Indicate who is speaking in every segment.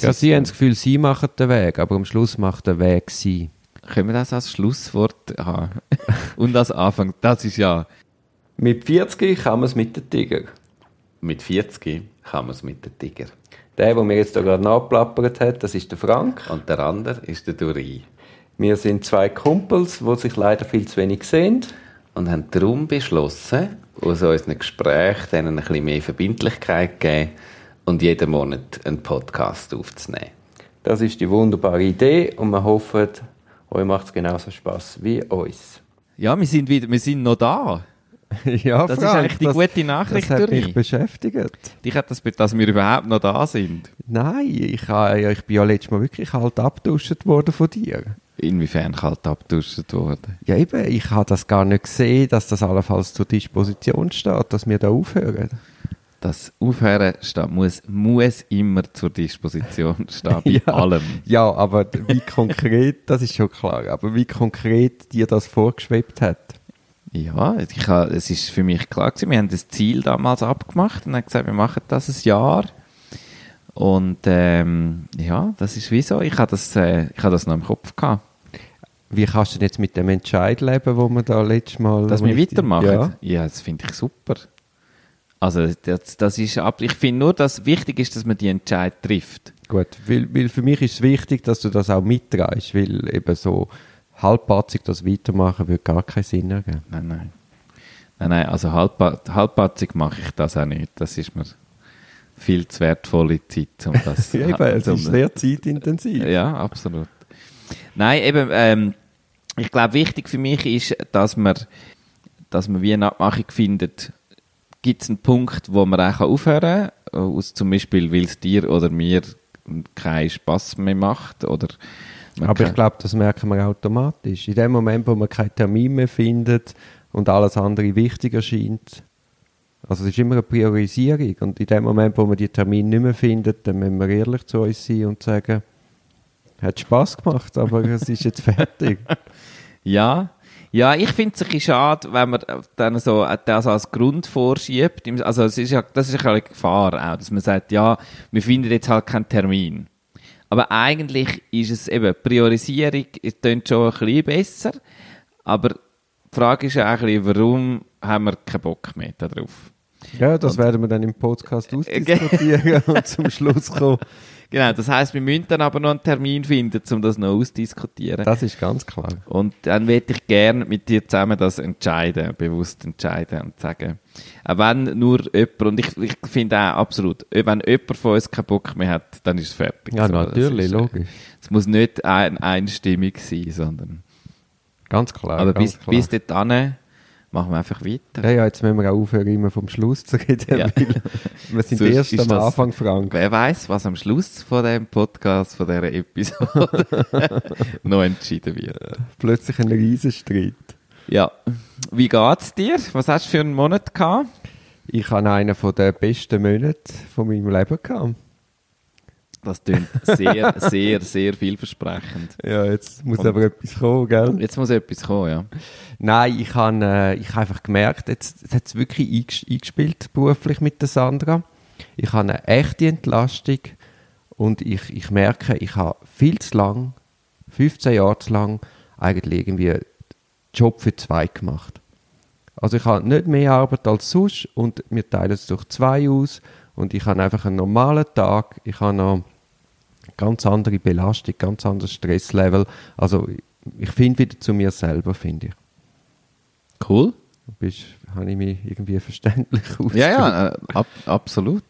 Speaker 1: Ja, sie haben das Gefühl, sie machen den Weg, aber am Schluss macht der Weg sie.
Speaker 2: Können wir das als Schlusswort haben? Und als Anfang, das ist ja,
Speaker 1: Mit 40 kann man es mit den Tiger.
Speaker 2: mit 40 kann man es mit dem Tiger.
Speaker 1: Der, der mir jetzt da gerade nachplappert hat, das ist der Frank.
Speaker 2: Und der andere ist der Duri.
Speaker 1: Wir sind zwei Kumpels, die sich leider viel zu wenig sehen.
Speaker 2: Und haben darum beschlossen, aus unseren Gesprächen denen ein bisschen mehr Verbindlichkeit zu geben und jeden Monat einen Podcast aufzunehmen.
Speaker 1: Das ist die wunderbare Idee und wir hoffen, euch macht es genauso Spaß wie uns.
Speaker 2: Ja, wir sind, wieder, wir sind noch da.
Speaker 1: ja,
Speaker 2: Das ist eigentlich die gute Nachricht,
Speaker 1: Das hat mich beschäftigt.
Speaker 2: Dich hat das, dass wir überhaupt noch da sind.
Speaker 1: Nein, ich, ich bin ja letztes Mal wirklich kalt abgeduscht worden von dir.
Speaker 2: Inwiefern kalt abgeduscht worden?
Speaker 1: Ja eben, ich habe das gar nicht gesehen, dass das allenfalls zur Disposition steht, dass wir da aufhören.
Speaker 2: Das Aufhören steht, muss, muss immer zur Disposition stehen, bei
Speaker 1: Ja.
Speaker 2: allem.
Speaker 1: Ja, aber wie konkret, das ist schon klar, aber wie konkret dir das vorgeschwebt hat.
Speaker 2: Ja, ich es ist für mich klar gewesen, wir haben das Ziel damals abgemacht und haben gesagt, wir machen das ein Jahr. Und ähm, ja, das ist wieso. Ich habe das, äh, ich habe das noch im Kopf gehabt.
Speaker 1: Wie kannst du denn jetzt mit dem Entscheid leben, wo wir da letztes Mal...
Speaker 2: Dass wir weitermachen?
Speaker 1: Ja.
Speaker 2: Ja, das finde ich super. Also, das, das ist ab, ich finde nur, dass wichtig ist, dass man die Entscheid trifft.
Speaker 1: Gut, weil, weil für mich ist es wichtig, dass du das auch mitträgst, weil eben so halbpatzig das weitermachen würde gar keinen Sinn ergeben.
Speaker 2: Nein, nein. Nein, nein, also halbpa halbpatzig mache ich das auch nicht. Das ist mir viel zu wertvolle Zeit, um das
Speaker 1: Ja, eben, es ist sehr zeitintensiv.
Speaker 2: Ja, absolut. Nein, eben, ähm, ich glaube, wichtig für mich ist, dass man, dass man wie eine Abmachung findet, gibt es einen Punkt, wo man auch aufhören kann, aus zum Beispiel, weil es dir oder mir keinen Spass mehr macht, oder
Speaker 1: Aber ich glaube, das merken wir automatisch. In dem Moment, wo man keinen Termin mehr findet und alles andere wichtig erscheint, also es ist immer eine Priorisierung und in dem Moment, wo man die Termine nicht mehr findet, dann müssen wir ehrlich zu uns sein und sagen, hat Spaß gemacht, aber es ist jetzt fertig.
Speaker 2: Ja, ja, ich finde es ein bisschen schade, wenn man dann so das als Grund vorschiebt. Also es ist ja, das ist ja eine Gefahr auch, dass man sagt, ja, wir finden jetzt halt keinen Termin. Aber eigentlich ist es eben, Priorisierung klingt schon ein bisschen besser, aber die Frage ist ja auch ein bisschen, warum haben wir keinen Bock mehr darauf?
Speaker 1: Ja, das werden wir dann im Podcast ausdiskutieren und zum Schluss kommen.
Speaker 2: Genau, das heißt, wir müssen dann aber noch einen Termin finden, um das noch auszudiskutieren.
Speaker 1: Das ist ganz klar.
Speaker 2: Und dann würde ich gerne mit dir zusammen das entscheiden, bewusst entscheiden und sagen, auch wenn nur jemand, und ich, ich finde auch absolut, wenn jemand von uns keinen Bock mehr hat, dann ist es fertig.
Speaker 1: Ja,
Speaker 2: So,
Speaker 1: natürlich,
Speaker 2: ist, äh,
Speaker 1: logisch.
Speaker 2: Es muss nicht ein, einstimmig sein, sondern,
Speaker 1: Ganz klar.
Speaker 2: aber
Speaker 1: ganz
Speaker 2: bis,
Speaker 1: klar.
Speaker 2: bis dorthin machen wir einfach weiter.
Speaker 1: Ja, ja, jetzt müssen wir auch aufhören, immer vom Schluss zu reden,
Speaker 2: Ja.
Speaker 1: weil wir sind
Speaker 2: Sonst
Speaker 1: erst am
Speaker 2: das-
Speaker 1: Anfang, Frank.
Speaker 2: Wer weiß, was am Schluss von dem Podcast, von dieser Episode noch entschieden wird.
Speaker 1: Plötzlich ein Riesenstreit.
Speaker 2: Ja. Wie geht's dir? Was hast du für einen Monat gehabt?
Speaker 1: Ich habe einen von den besten Monate von meinem Leben gehabt.
Speaker 2: Das klingt sehr, sehr, sehr vielversprechend.
Speaker 1: Ja, jetzt muss
Speaker 2: Und-
Speaker 1: aber etwas kommen, gell?
Speaker 2: Jetzt muss etwas kommen, ja.
Speaker 1: Nein, ich habe äh, ich hab einfach gemerkt, jetzt, jetzt hat es wirklich einges- eingespielt beruflich mit der Sandra. Ich habe eine echte Entlastung und ich, ich merke, ich habe viel zu lang, 15 Jahre zu lang, eigentlich irgendwie einen Job für zwei gemacht. Also ich habe nicht mehr Arbeit als sonst und wir teilen es durch zwei aus und ich habe einfach einen normalen Tag, ich habe noch ganz andere Belastung, ganz anderes Stresslevel. Also ich finde wieder zu mir selber, finde ich.
Speaker 2: Cool.
Speaker 1: Bist, habe ich mich irgendwie verständlich ausgedrückt?
Speaker 2: Ja, ja, äh, ab, absolut.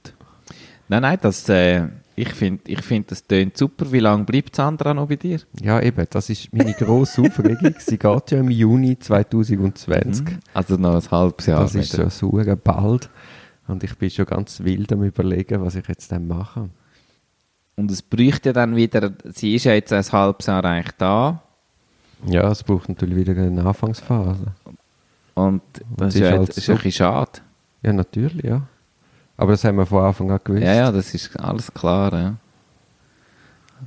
Speaker 2: Nein, nein, das, äh, ich finde, ich find, das tönt super. Wie lange bleibt Sandra noch bei dir?
Speaker 1: Ja, eben, das ist meine grosse Aufregung. Sie geht ja im Juni 2020.
Speaker 2: Also noch ein halbes Jahr.
Speaker 1: Das ist
Speaker 2: wieder.
Speaker 1: schon super bald. Und ich bin schon ganz wild am überlegen, was ich jetzt dann mache.
Speaker 2: Und es bräuchte dann wieder, sie ist ja jetzt ein halbes Jahr eigentlich da.
Speaker 1: Ja, es braucht natürlich wieder eine Anfangsphase.
Speaker 2: Und das
Speaker 1: es
Speaker 2: ist,
Speaker 1: ist
Speaker 2: ja
Speaker 1: halt
Speaker 2: ist ein bisschen schade.
Speaker 1: Ja, natürlich, ja. Aber das haben wir von Anfang an gewusst.
Speaker 2: Ja, ja, das ist alles klar, ja.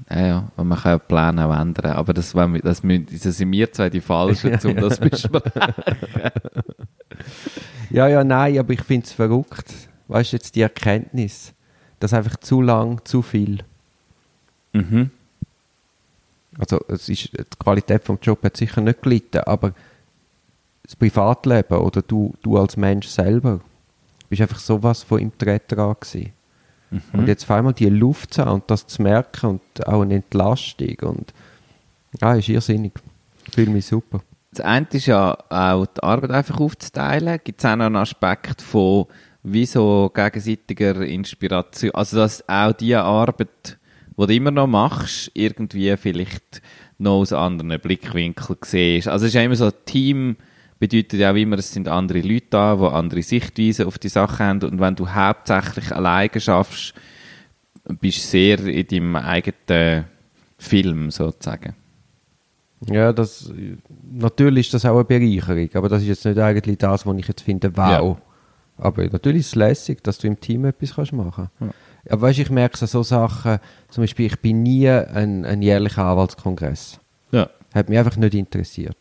Speaker 2: Ja, ja, und man kann ja Pläne auch ändern, aber das, wir, das, müssen, das sind wir zwei die Falschen, um das zu besprechen.
Speaker 1: Ja, ja, nein, aber ich finde es verrückt. Weißt du, jetzt die Erkenntnis, dass einfach zu lang, zu viel.
Speaker 2: Mhm.
Speaker 1: Also es ist, die Qualität vom Job hat sicher nicht gelitten, aber das Privatleben oder du, du als Mensch selber bist einfach sowas von im Tritt dran gewesen.
Speaker 2: Mhm.
Speaker 1: Und jetzt auf einmal die Luft zu haben und das zu merken und auch eine Entlastung und ja, ist irrsinnig. Ich fühle mich super.
Speaker 2: Das eine ist ja auch die Arbeit einfach aufzuteilen. Gibt es auch noch einen Aspekt von wie so gegenseitiger Inspiration? Also, dass auch die Arbeit, die du immer noch machst, irgendwie vielleicht noch aus anderen Blickwinkeln siehst. Also, es ist ja immer so, Team bedeutet ja auch immer, es sind andere Leute da, die andere Sichtweisen auf die Sache haben. Und wenn du hauptsächlich alleine schaffst, bist du sehr in deinem eigenen Film sozusagen.
Speaker 1: Ja, das, natürlich ist das auch eine Bereicherung, aber das ist jetzt nicht eigentlich das, was ich jetzt finde, wow. Aber natürlich ist es lässig, dass du im Team etwas kannst machen kannst. Aber weißt, ich merke so, so Sachen, zum Beispiel, ich bin nie ein, ein jährlicher Anwaltskongress.
Speaker 2: Ja.
Speaker 1: Hat mich einfach nicht interessiert.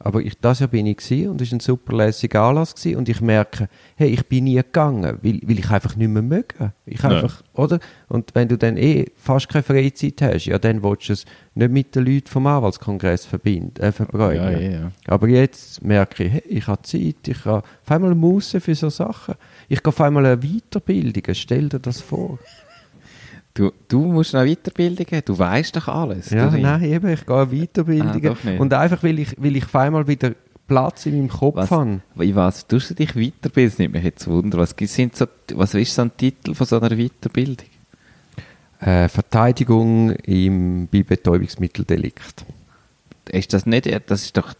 Speaker 1: Aber ich, das Jahr bin ich gewesen und es war ein super lässiger Anlass gewesen und ich merke, hey, ich bin nie gegangen, weil, weil ich einfach nicht mehr möge. Ich
Speaker 2: Ja.
Speaker 1: einfach, oder? Und wenn du dann eh fast keine Freizeit hast, ja, dann willst du es nicht mit den Leuten vom Anwaltskongress verbinden, äh, verbringen.
Speaker 2: Ja, ja, ja.
Speaker 1: Aber jetzt merke ich, hey, ich habe Zeit, ich habe auf einmal Muße für so Sachen. Ich gehe auf einmal eine Weiterbildung, stell dir das vor.
Speaker 2: Du, du musst noch Weiterbildungen, du weißt doch alles.
Speaker 1: Ja, nein, eben, ich gehe Weiterbildung.
Speaker 2: Ah,
Speaker 1: und einfach, weil ich, weil ich auf einmal wieder Platz in meinem Kopf
Speaker 2: Was,
Speaker 1: habe.
Speaker 2: in was tust du dich weiterbilden? Das nimmt mich jetzt Wunder. Was, sind so, was ist so ein Titel von so einer Weiterbildung?
Speaker 1: Äh, Verteidigung im bei Betäubungsmitteldelikt.
Speaker 2: Ist das nicht, das ist doch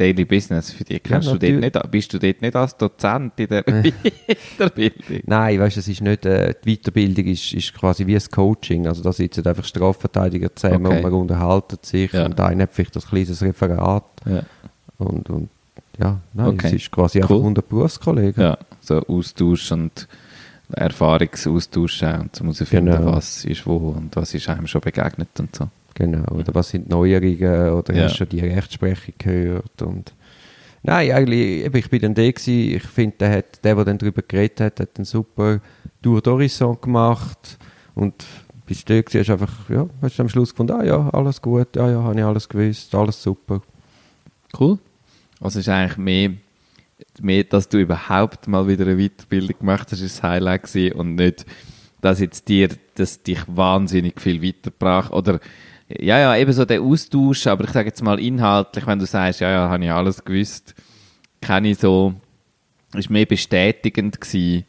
Speaker 2: Daily Business für dich. Kennst du dort nicht, bist du dort nicht als Dozent in der Weiterbildung?
Speaker 1: Nein, weißt du, es ist nicht, äh, die Weiterbildung ist, ist quasi wie ein Coaching. Also da sitzen einfach Strafverteidiger zusammen
Speaker 2: Okay.
Speaker 1: und man unterhalten sich
Speaker 2: Ja.
Speaker 1: und einer hat vielleicht ein kleines Referat
Speaker 2: Ja.
Speaker 1: und, und ja, nein,
Speaker 2: Okay.
Speaker 1: es ist quasi einfach
Speaker 2: Cool.
Speaker 1: unter Berufskollegen.
Speaker 2: ja, so Austausch und Erfahrungsaustausch auch, und um herauszufinden,
Speaker 1: Genau.
Speaker 2: was ist wo und was ist einem schon begegnet und so.
Speaker 1: Genau, oder was sind Neuerungen oder
Speaker 2: Ja.
Speaker 1: hast du schon die Rechtsprechung gehört und Nein, eigentlich, ich bin dann der gewesen, ich finde, der, hat, der, der dann darüber geredet hat, hat einen super Tour d'Horizon gemacht und bist du gewesen, hast einfach, ja, hast am Schluss gefunden, ah ja, alles gut, ja, ja, habe ich alles gewusst, alles super.
Speaker 2: Cool. Also es ist eigentlich mehr, mehr, dass du überhaupt mal wieder eine Weiterbildung gemacht hast, ist das Highlight gewesen und nicht, dass jetzt dir, dass dich wahnsinnig viel weitergebracht oder ja, ja, eben so der Austausch, aber ich sage jetzt mal inhaltlich, wenn du sagst, ja, ja, habe ich alles gewusst, kenne ich so, ist mehr bestätigend gewesen,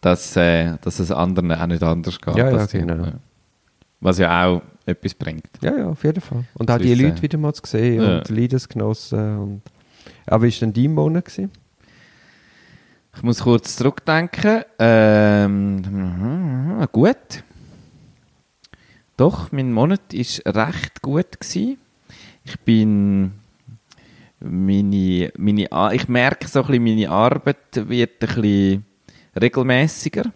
Speaker 2: dass, äh, dass es anderen auch nicht anders geht.
Speaker 1: Ja, ja,
Speaker 2: als dir.
Speaker 1: genau.
Speaker 2: Was ja auch etwas bringt.
Speaker 1: Ja, ja, auf jeden Fall. Und auch die Leute
Speaker 2: äh,
Speaker 1: wieder mal zu sehen
Speaker 2: ja.
Speaker 1: und Leidensgenossen und aber wie war denn dein Monat? Gewesen?
Speaker 2: Ich muss kurz zurückdenken. Ähm, gut. Doch, mein Monat ist recht gut gewesen. Ich bin meine, meine, ich merke so ein meine Arbeit wird ein bisschen regelmäßiger,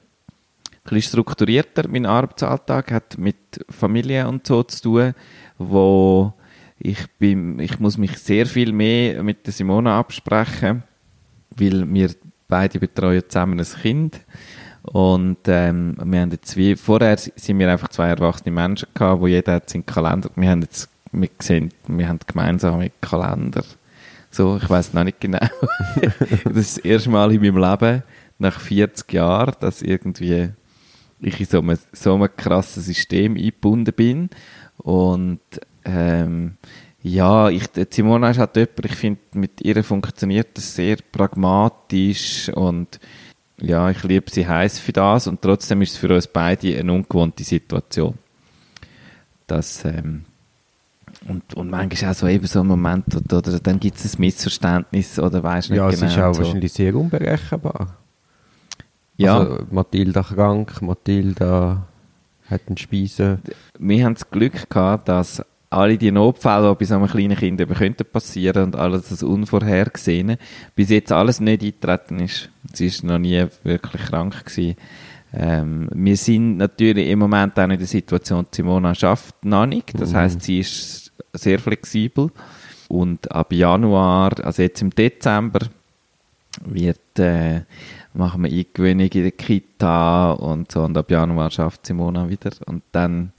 Speaker 2: ein strukturierter. Mein Arbeitsalltag hat mit Familie und so zu tun, wo ich bin, ich muss mich sehr viel mehr mit Simona absprechen, weil wir beide betreuen zusammen ein Kind. Und ähm, wir haben jetzt wie, vorher sind wir einfach zwei erwachsene Menschen gehabt, wo jeder hat seinen Kalender, wir haben jetzt, wir sehen, wir haben gemeinsame Kalender. So, ich weiß noch nicht genau. das ist das erste Mal in meinem Leben, nach 40 Jahren, dass irgendwie ich in so einem, so einem krassen System eingebunden bin. Und ähm, ja, ich, Simona ist halt jemand, ich finde, mit ihr funktioniert das sehr pragmatisch und ja, ich liebe sie heiß für das und trotzdem ist es für uns beide eine ungewohnte Situation. Das, ähm, und, und manchmal auch so eben so ein Moment, oder, oder dann gibt es ein Missverständnis oder weißt nicht
Speaker 1: Ja,
Speaker 2: genau.
Speaker 1: es ist auch
Speaker 2: so.
Speaker 1: wahrscheinlich sehr unberechenbar.
Speaker 2: Ja.
Speaker 1: Also, Mathilda krank, Mathilda hat einen Speisen.
Speaker 2: wir haben das Glück gehabt, dass alle die Notfälle, die bei so einem kleinen Kind eben könnten passieren und alles das Unvorhergesehene, bis jetzt alles nicht eingetreten ist. Sie ist noch nie wirklich krank gewesen. Ähm, wir sind natürlich im Moment auch in der Situation, Simona schafft noch nicht. Das
Speaker 1: Mhm.
Speaker 2: heißt, sie ist sehr flexibel. Und ab Januar, also jetzt im Dezember, wird, äh, machen wir Eingewöhnung in der Kita und so und ab Januar schafft Simona wieder und dann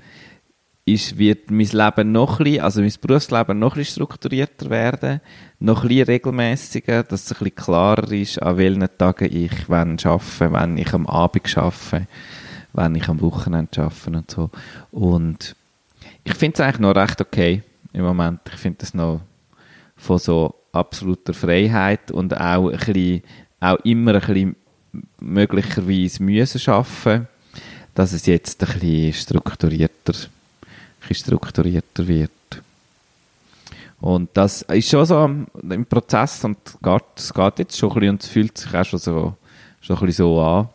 Speaker 2: ist, wird mein Leben noch ein bisschen, also mein Berufsleben noch ein bisschen strukturierter werden, noch ein bisschen regelmäßiger, dass es ein bisschen klarer ist, an welchen Tagen ich wann arbeite, wenn ich am Abend arbeite, wenn ich am Wochenende arbeite und so. Und ich finde es eigentlich noch recht okay im Moment. Ich finde es noch von so absoluter Freiheit und auch ein bisschen, auch immer ein bisschen möglicherweise müssen arbeiten, dass es jetzt ein bisschen strukturierter bisschen strukturierter wird. Und das ist schon so im Prozess und es geht jetzt schon ein bisschen und es fühlt sich auch schon so, schon ein bisschen so an.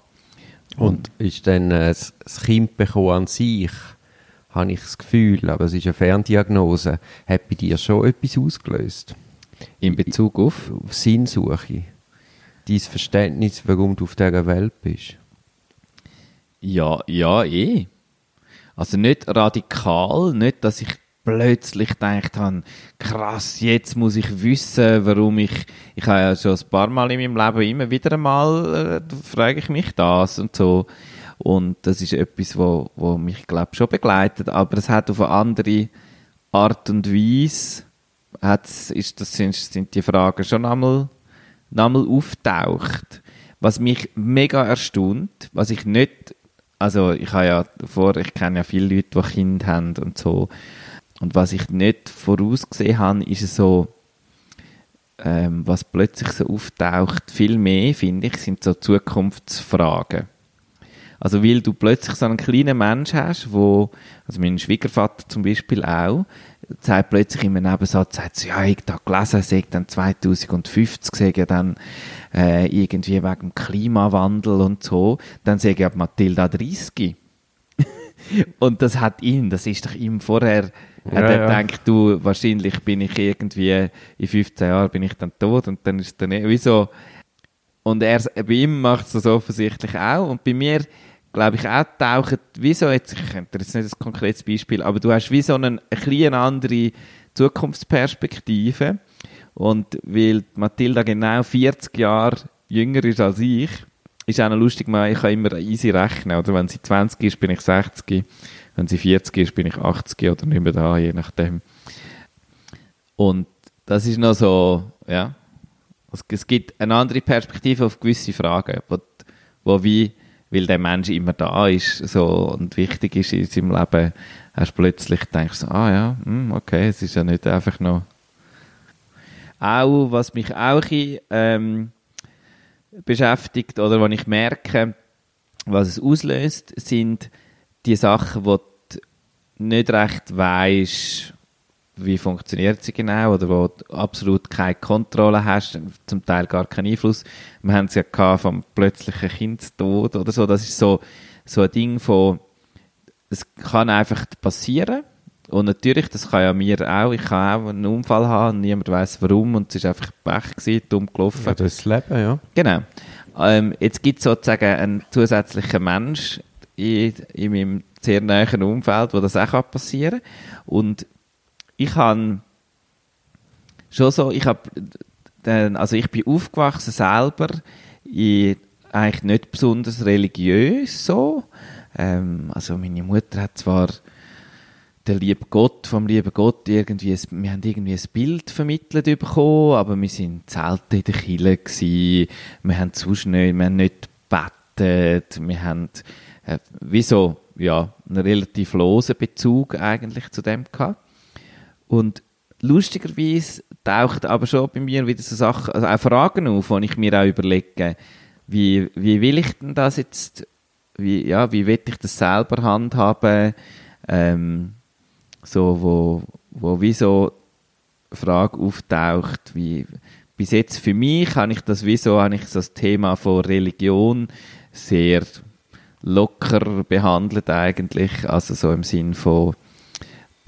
Speaker 1: Und ist dann äh, das Kind bekommen an sich, habe ich das Gefühl, aber es ist eine Ferndiagnose, hat bei dir schon etwas ausgelöst?
Speaker 2: In Bezug auf?
Speaker 1: Auf Sinnsuche. Dein Verständnis, warum du auf dieser Welt bist.
Speaker 2: Ja, ja, eh. Also nicht radikal, nicht, dass ich plötzlich gedacht habe, krass, jetzt muss ich wissen, warum ich, ich habe ja schon ein paar Mal in meinem Leben immer wieder einmal, äh, frage ich mich das und so. Und das ist etwas, wo, wo mich, glaube schon begleitet, aber es hat auf eine andere Art und Weise, hat's, ist, das sind, sind die Fragen schon einmal, einmal auftaucht. Was mich mega erstaunt, was ich nicht also ich habe ja vor, ich kenne ja viele Leute, die Kinder haben und so. Und was ich nicht vorausgesehen habe, ist so, ähm, was plötzlich so auftaucht, viel mehr, finde ich, sind so Zukunftsfragen. Also weil du plötzlich so einen kleinen Mensch hast, wo, also mein Schwiegervater zum Beispiel auch, sagt plötzlich in einem Nebensatz, sagt ja, ich habe gelesen, sagt dann 2050, sage dann äh, irgendwie wegen dem Klimawandel und so, dann sage ich Matilda 30. und das hat ihn, das ist doch ihm vorher, ja, hat er ja. gedacht, du, wahrscheinlich bin ich irgendwie, in 15 Jahren bin ich dann tot und dann ist dann wieso, und er, bei ihm macht es das offensichtlich auch und bei mir, glaube ich, auch tauchen, wieso jetzt, ich könnte jetzt nicht ein konkretes Beispiel, aber du hast wie so eine, eine andere Zukunftsperspektive. Und weil Mathilda genau 40 Jahre jünger ist als ich, ist auch noch lustig, ich kann immer easy rechnen, oder? Wenn sie 20 ist, bin ich 60, wenn sie 40 ist, bin ich 80 oder nicht mehr da, je nachdem. Und das ist noch so, ja, es gibt eine andere Perspektive auf gewisse Fragen, wo, wo wie weil der Mensch immer da ist so, und wichtig ist in seinem Leben, hast plötzlich denkst du, ah ja, hm, okay, es ist ja nicht einfach noch... Auch, was mich auch ähm, beschäftigt oder was ich merke, was es auslöst, sind die Sachen, wo du nicht recht weißt, wie funktioniert sie genau oder wo du absolut keine Kontrolle hast, zum Teil gar keinen Einfluss. Wir haben es ja gehabt vom plötzlichen Kindstod oder so. Das ist so, so ein Ding von, es kann einfach passieren. Und natürlich, das kann ja mir auch, ich kann auch einen Unfall haben und niemand weiß warum und es ist einfach Pech gewesen, dumm gelaufen. Ja,
Speaker 1: das Leben, ja.
Speaker 2: Genau. Ähm, jetzt gibt es sozusagen einen zusätzlichen Mensch in, in meinem sehr nahen Umfeld, wo das auch passieren kann. Und ich habe schon so, ich habe, also ich bin aufgewachsen selber in, eigentlich nicht besonders religiös so. Ähm, also meine Mutter hat zwar der liebe Gott, vom lieben Gott irgendwie, ein, wir haben irgendwie ein Bild vermittelt bekommen, aber wir sind selten in der Kirche gewesen, wir haben sonst nicht, wir haben nicht gebetet, wir haben, äh, wieso, ja, einen relativ losen Bezug eigentlich zu dem gehabt. Und lustigerweise taucht aber schon bei mir wieder so Sachen, also auch Fragen auf, die ich mir auch überlege, wie, wie will ich denn das jetzt, wie, ja, wie will ich das selber handhaben, ähm, so, wo, wo wie so Frage auftaucht, wie, bis jetzt für mich habe ich das, wieso habe ich das Thema von Religion sehr locker behandelt eigentlich, also so im Sinn von,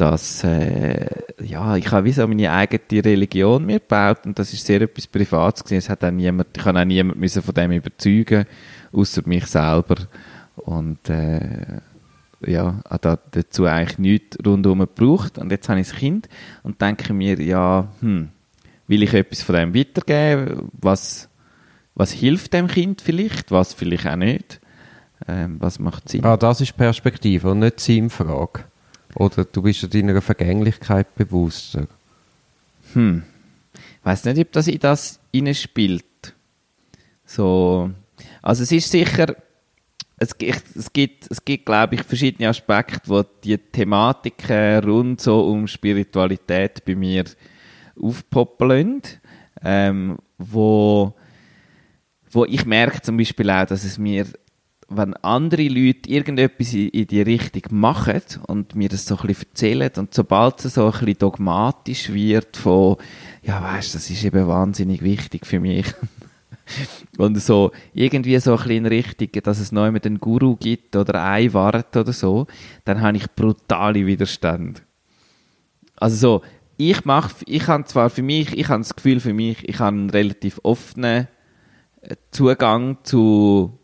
Speaker 2: dass äh, ja, ich habe so meine eigene Religion mir gebaut und das ist sehr etwas Privates gewesen. Es hat auch niemand, ich kann auch niemand müssen von dem überzeugen, außer mich selber und äh, ja, habe dazu eigentlich nichts rundherum gebraucht und jetzt habe ich ein Kind und denke mir, ja, hm, will ich etwas von dem weitergeben, was was hilft dem Kind vielleicht, was vielleicht auch nicht. Ähm, was macht Sinn?
Speaker 1: Ah, das ist Perspektive und nicht Sinnfrage. Oder du bist dir deiner Vergänglichkeit bewusster.
Speaker 2: Hm. Ich weiß nicht, ob das in das spielt. So. Also es ist sicher, es, es gibt, es gibt, glaube ich, verschiedene Aspekte, wo die Thematiken rund so um Spiritualität bei mir aufpoppeln, ähm, wo, wo ich merke zum Beispiel auch, dass es mir wenn andere Leute irgendetwas in, die Richtung machen und mir das so ein bisschen erzählen und sobald es so ein bisschen dogmatisch wird von, ja weißt, das ist eben wahnsinnig wichtig für mich und so irgendwie so ein bisschen in Richtung, dass es neu mit einen Guru gibt oder ein Wart oder so, dann habe ich brutale Widerstand. Also so, ich mache, ich habe zwar für mich, ich habe das Gefühl für mich, ich habe einen relativ offenen äh, Zugang zu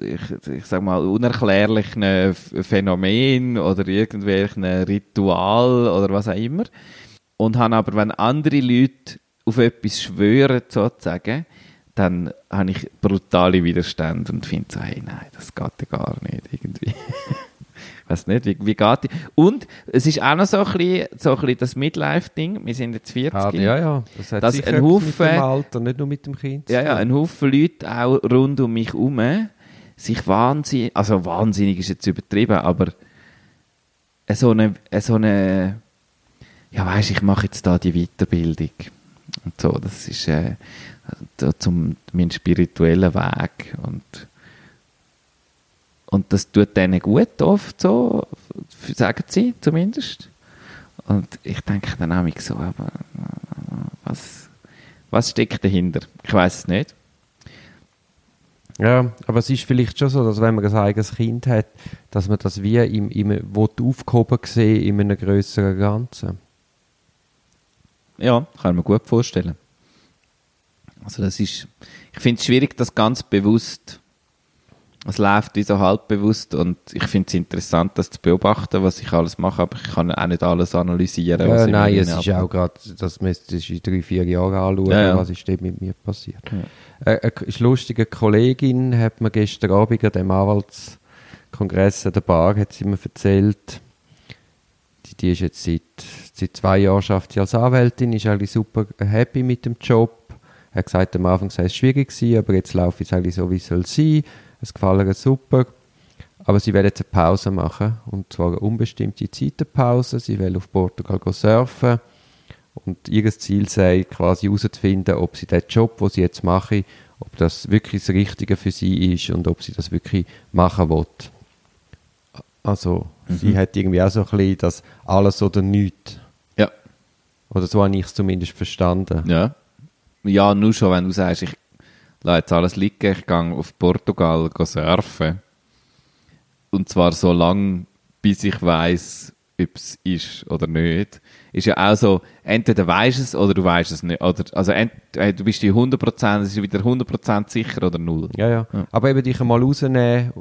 Speaker 2: ich, ich sag mal, unerklärlichen Phänomen oder irgendwelchen Ritual oder was auch immer. Und habe aber, wenn andere Leute auf etwas schwören, sozusagen, dann habe ich brutale Widerstände und finde so, hey, nein, das geht ja gar nicht, irgendwie. ich weiß nicht, wie, wie geht die? Und es ist auch noch so ein bisschen, so ein bisschen das Midlife-Ding, wir sind jetzt 40.
Speaker 1: Ah, ja, ja,
Speaker 2: das hat dass ein Haufen, mit
Speaker 1: dem Alter, nicht nur mit dem Kind.
Speaker 2: Ja, ja, ein Haufen Leute auch rund um mich herum sich wahnsinnig, also wahnsinnig ist jetzt übertrieben, aber so eine, so eine ja weißt, ich mache jetzt da die Weiterbildung und so, das ist äh, zum mein spiritueller Weg und und das tut denen gut oft so, sagen sie zumindest. Und ich denke dann auch so, aber was, was steckt dahinter? Ich weiß es nicht.
Speaker 1: Ja, aber es ist vielleicht schon so, dass wenn man ein eigenes Kind hat, dass man das wie im, im aufgehoben sehen in einem größeren Ganzen.
Speaker 2: Ja, kann man gut vorstellen. Also das ist, ich finde es schwierig, das ganz bewusst, es läuft wie so halbbewusst und ich finde es interessant, das zu beobachten, was ich alles mache, aber ich kann auch nicht alles analysieren.
Speaker 1: Ja, nein, es ist auch gerade, dass man es in drei, vier Jahren anschauen, ja, ja. was ist dort mit mir passiert. Ja. Äh, eine lustige Kollegin hat mir gestern Abend an dem Anwaltskongress an der Bar hat sie mir erzählt, die, die ist jetzt seit, seit zwei Jahren schafft sie als Anwältin, ist eigentlich super happy mit dem Job. Er hat gesagt, am Anfang sei es schwierig gewesen, aber jetzt laufe ich eigentlich so, wie es soll sein. Es gefällt ihr super. Aber sie will jetzt eine Pause machen. Und zwar eine unbestimmte Zeitpause. Sie will auf Portugal surfen und ihr Ziel sei quasi herauszufinden, ob sie den Job, den sie jetzt mache, ob das wirklich das Richtige für sie ist und ob sie das wirklich machen will. Also, mhm. sie hat irgendwie auch so ein bisschen das alles oder nichts.
Speaker 2: Ja.
Speaker 1: Oder so habe ich es zumindest verstanden.
Speaker 2: Ja. Ja, nur schon, wenn du sagst, ich lasse jetzt alles liegen, ich gehe auf Portugal surfen. Und zwar so lange, bis ich weiß, ob es ist oder nicht ist ja auch so, entweder weißt es oder du weißt es nicht. Oder, also ent, du bist dir 100%, es ist wieder 100% sicher oder null.
Speaker 1: Ja, ja, ja. Aber eben dich einmal rausnehmen,